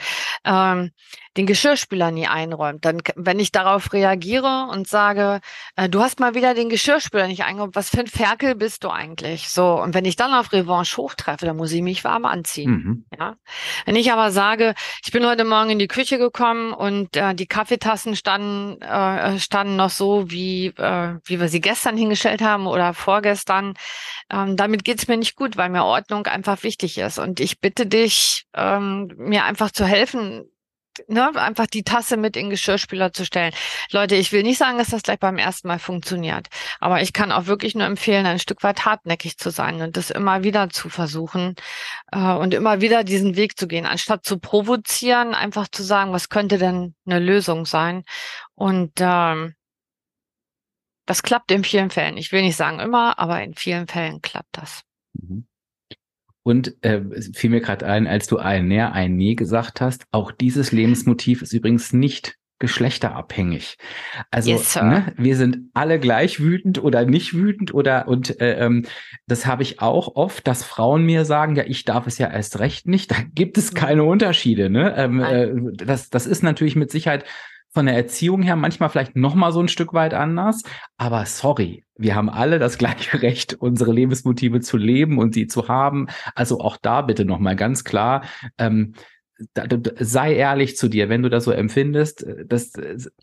ähm, den Geschirrspüler nie einräumt. Dann, wenn ich darauf reagiere und sage, äh, du hast mal wieder den Geschirrspüler nicht eingeräumt, was für ein Ferkel bist du eigentlich? So, und wenn ich dann auf Revanche hochtreffe, dann muss ich mich warm anziehen. Mhm. Ja? Wenn ich aber sage, ich bin heute Morgen in die Küche gekommen und äh, die Kaffeetassen standen, äh, standen noch so, wie, äh, wie wir sie gestern hingestellt haben oder vorgestern, ähm, damit geht's mir nicht gut, weil mir Ordnung einfach wichtig ist. Und ich bitte dich, ähm, mir einfach zu helfen, ne, einfach die Tasse mit in Geschirrspüler zu stellen. Leute, ich will nicht sagen, dass das gleich beim ersten Mal funktioniert, aber ich kann auch wirklich nur empfehlen, ein Stück weit hartnäckig zu sein und das immer wieder zu versuchen äh, und immer wieder diesen Weg zu gehen, anstatt zu provozieren, einfach zu sagen, was könnte denn eine Lösung sein und ähm, das klappt in vielen Fällen. Ich will nicht sagen immer, aber in vielen Fällen klappt das. Mhm. Und äh, fiel mir gerade ein, als du ein Näher, ein Nee gesagt hast, auch dieses Lebensmotiv ist übrigens nicht geschlechterabhängig. Also yes, ne, wir sind alle gleich wütend oder nicht wütend oder und äh, ähm, das habe ich auch oft, dass Frauen mir sagen, ja, ich darf es ja erst recht nicht. Da gibt es mhm. keine Unterschiede. Ne? Ähm, äh, das, das ist natürlich mit Sicherheit von der Erziehung her manchmal vielleicht noch mal so ein Stück weit anders, aber sorry, wir haben alle das gleiche Recht, unsere Lebensmotive zu leben und sie zu haben. Also auch da bitte noch mal ganz klar. Ähm, da, sei ehrlich zu dir, wenn du das so empfindest, das,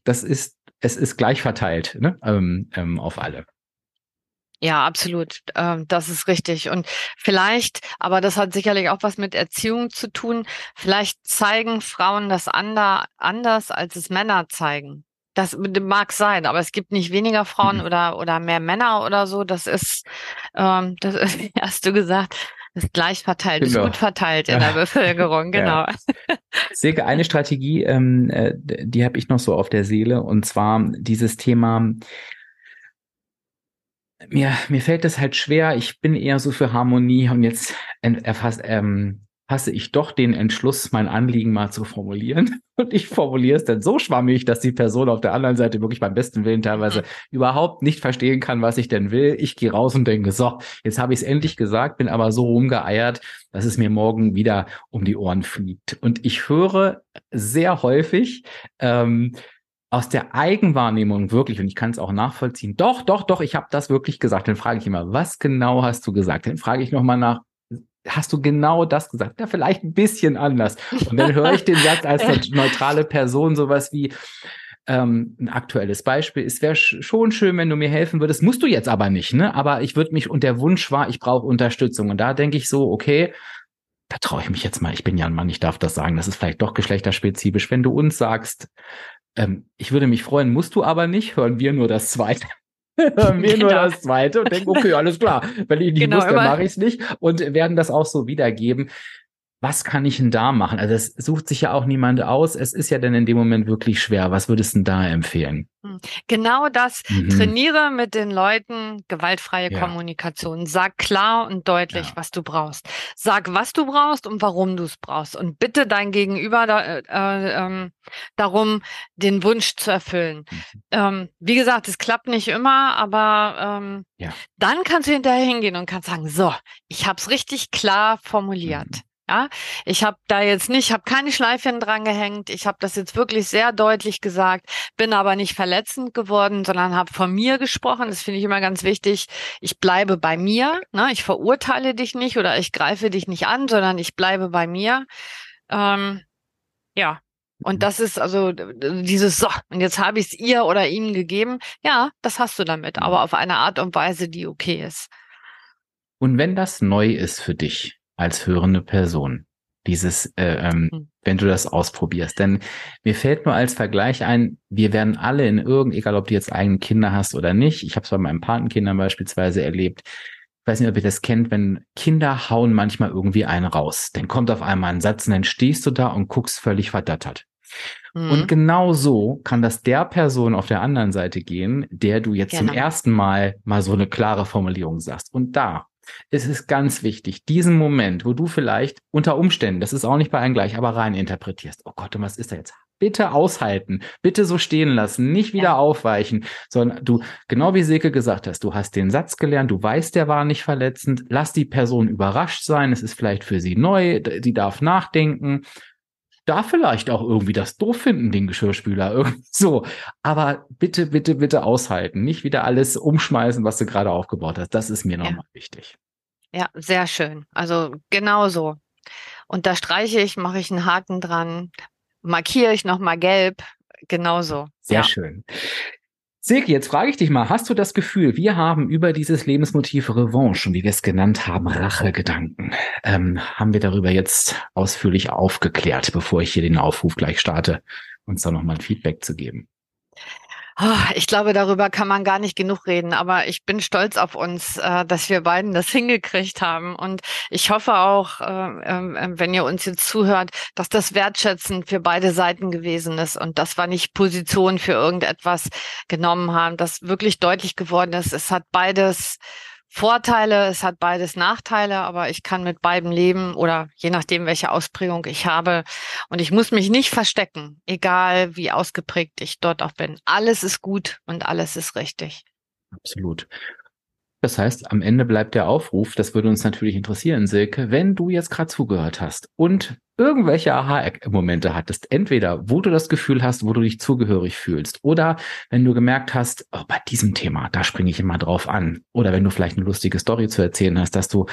das ist, es ist gleich verteilt ne? ähm, ähm, auf alle. Ja, absolut. Ähm, das ist richtig. Und vielleicht, aber das hat sicherlich auch was mit Erziehung zu tun, vielleicht zeigen Frauen das ander, anders, als es Männer zeigen. Das mag sein, aber es gibt nicht weniger Frauen mhm. oder, oder mehr Männer oder so. Das ist, ähm, das ist, hast du gesagt, ist gleich verteilt, genau. ist gut verteilt in der Bevölkerung, genau. Ja. Silke, eine Strategie, ähm, äh, die habe ich noch so auf der Seele, und zwar dieses Thema, mir, mir fällt das halt schwer. Ich bin eher so für Harmonie und jetzt erfasst, ähm, fasse ich doch den Entschluss, mein Anliegen mal zu formulieren. Und ich formuliere es dann so schwammig, dass die Person auf der anderen Seite wirklich beim besten Willen teilweise überhaupt nicht verstehen kann, was ich denn will. Ich gehe raus und denke, so, jetzt habe ich es endlich gesagt, bin aber so rumgeeiert, dass es mir morgen wieder um die Ohren fliegt. Und ich höre sehr häufig, ähm, aus der Eigenwahrnehmung wirklich, und ich kann es auch nachvollziehen, doch, doch, doch, ich habe das wirklich gesagt. Dann frage ich immer, was genau hast du gesagt? Dann frage ich nochmal nach, hast du genau das gesagt? Ja, vielleicht ein bisschen anders. Und dann höre ich den Satz als neutrale Person sowas wie, ähm, ein aktuelles Beispiel. Es wäre schon schön, wenn du mir helfen würdest. Musst du jetzt aber nicht, ne? Aber ich würde mich, und der Wunsch war, ich brauche Unterstützung. Und da denke ich so, okay, da traue ich mich jetzt mal, ich bin ja ein Mann, ich darf das sagen, das ist vielleicht doch geschlechterspezifisch. Wenn du uns sagst, ähm, ich würde mich freuen, musst du aber nicht, hören wir nur das zweite. hören wir genau. nur das zweite und denken, okay, alles klar. Wenn ich nicht genau, muss, dann mache ich es nicht und werden das auch so wiedergeben was kann ich denn da machen? Also es sucht sich ja auch niemand aus. Es ist ja dann in dem Moment wirklich schwer. Was würdest du denn da empfehlen? Hm. Genau das. Mhm. Trainiere mit den Leuten gewaltfreie ja. Kommunikation. Sag klar und deutlich, ja. was du brauchst. Sag, was du brauchst und warum du es brauchst. Und bitte dein Gegenüber da, äh, äh, darum, den Wunsch zu erfüllen. Mhm. Ähm, wie gesagt, es klappt nicht immer, aber ähm, ja. dann kannst du hinterher hingehen und kannst sagen, so, ich habe es richtig klar formuliert. Mhm. Ja, ich habe da jetzt nicht, habe keine Schleifchen dran gehängt. Ich habe das jetzt wirklich sehr deutlich gesagt, bin aber nicht verletzend geworden, sondern habe von mir gesprochen. Das finde ich immer ganz wichtig. Ich bleibe bei mir. Ne? Ich verurteile dich nicht oder ich greife dich nicht an, sondern ich bleibe bei mir. Ähm, ja, und das ist also dieses so, und jetzt habe ich es ihr oder ihm gegeben. Ja, das hast du damit, aber auf eine Art und Weise, die okay ist. Und wenn das neu ist für dich, als hörende Person. Dieses, äh, ähm, mhm. wenn du das ausprobierst. Denn mir fällt nur als Vergleich ein, wir werden alle in irgend, egal ob du jetzt eigene Kinder hast oder nicht, ich habe es bei meinen Patenkindern beispielsweise erlebt, ich weiß nicht, ob ihr das kennt, wenn Kinder hauen manchmal irgendwie einen raus. Dann kommt auf einmal ein Satz und dann stehst du da und guckst völlig verdattert. Mhm. Und genau so kann das der Person auf der anderen Seite gehen, der du jetzt genau. zum ersten Mal mal so eine klare Formulierung sagst. Und da es ist ganz wichtig, diesen Moment, wo du vielleicht unter Umständen, das ist auch nicht bei allen gleich, aber rein interpretierst, oh Gott, und was ist da jetzt? Bitte aushalten, bitte so stehen lassen, nicht wieder ja. aufweichen, sondern du, genau wie Silke gesagt hast, du hast den Satz gelernt, du weißt, der war nicht verletzend, lass die Person überrascht sein, es ist vielleicht für sie neu, die darf nachdenken, da vielleicht auch irgendwie das doof finden, den Geschirrspüler. Irgendwie so. Aber bitte, bitte, bitte aushalten. Nicht wieder alles umschmeißen, was du gerade aufgebaut hast. Das ist mir ja. nochmal wichtig. Ja, sehr schön. Also genau so. Und da streiche ich, mache ich einen Haken dran, markiere ich nochmal gelb. Genauso. Sehr ja. schön. Silke, jetzt frage ich dich mal, hast du das Gefühl, wir haben über dieses Lebensmotiv Revanche, wie wir es genannt haben, Rachegedanken, ähm, haben wir darüber jetzt ausführlich aufgeklärt, bevor ich hier den Aufruf gleich starte, uns da nochmal ein Feedback zu geben? Ah, ich glaube, darüber kann man gar nicht genug reden, aber ich bin stolz auf uns, äh, dass wir beiden das hingekriegt haben. Und ich hoffe auch, äh, ähm, wenn ihr uns jetzt zuhört, dass das wertschätzend für beide Seiten gewesen ist und dass wir nicht Position für irgendetwas genommen haben, dass wirklich deutlich geworden ist, es hat beides Vorteile, es hat beides Nachteile, aber ich kann mit beiden leben oder je nachdem, welche Ausprägung ich habe. Und ich muss mich nicht verstecken, egal wie ausgeprägt ich dort auch bin. Alles ist gut und alles ist richtig. Absolut. Das heißt, am Ende bleibt der Aufruf, das würde uns natürlich interessieren, Silke, wenn du jetzt gerade zugehört hast und irgendwelche Aha-Momente hattest, entweder wo du das Gefühl hast, wo du dich zugehörig fühlst, oder wenn du gemerkt hast, oh, bei diesem Thema, da springe ich immer drauf an, oder wenn du vielleicht eine lustige Story zu erzählen hast, dass du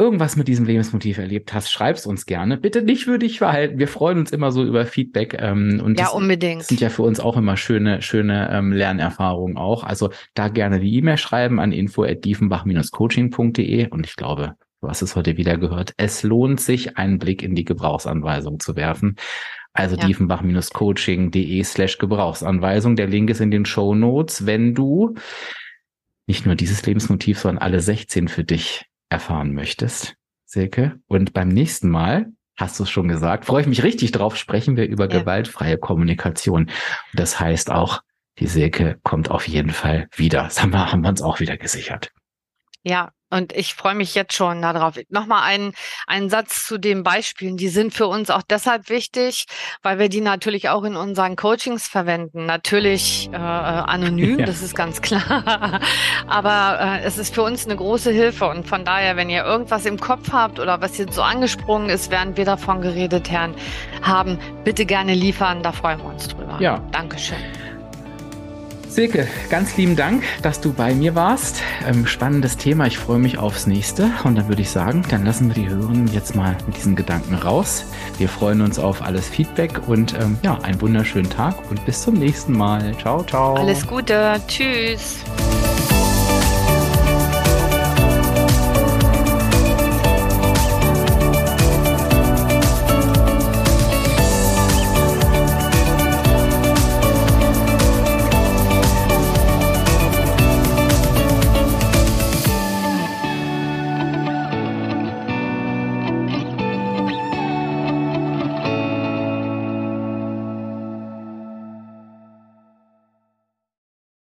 irgendwas mit diesem Lebensmotiv erlebt hast, schreib's uns gerne. Bitte nicht für dich verhalten. Wir freuen uns immer so über Feedback. Ähm, und ja, das, unbedingt. Das sind ja für uns auch immer schöne, schöne ähm, Lernerfahrungen auch. Also da gerne die E-Mail schreiben an info@diefenbach-coaching.de und ich glaube, du hast es heute wieder gehört. Es lohnt sich, einen Blick in die Gebrauchsanweisung zu werfen. Also ja. diefenbach-coaching.de slash Gebrauchsanweisung. Der Link ist in den Show Notes. Wenn du nicht nur dieses Lebensmotiv, sondern alle 16 für dich erfahren möchtest, Silke. Und beim nächsten Mal, hast du es schon gesagt, freue ich mich richtig drauf, sprechen wir über ja. gewaltfreie Kommunikation. Und das heißt auch, die Silke kommt auf jeden Fall wieder. Das haben wir, haben wir uns auch wieder gesichert. Ja, und ich freue mich jetzt schon darauf. Nochmal einen, einen Satz zu den Beispielen. Die sind für uns auch deshalb wichtig, weil wir die natürlich auch in unseren Coachings verwenden. Natürlich äh, anonym, ja. das ist ganz klar. Aber äh, es ist für uns eine große Hilfe. Und von daher, wenn ihr irgendwas im Kopf habt oder was jetzt so angesprungen ist, während wir davon geredet haben, bitte gerne liefern. Da freuen wir uns drüber. Ja. Dankeschön. Silke, ganz lieben Dank, dass du bei mir warst. Ähm, spannendes Thema. Ich freue mich aufs nächste. Und dann würde ich sagen, dann lassen wir die Hörerinnen jetzt mal mit diesen Gedanken raus. Wir freuen uns auf alles Feedback und ähm, ja, einen wunderschönen Tag und bis zum nächsten Mal. Ciao, ciao. Alles Gute. Tschüss.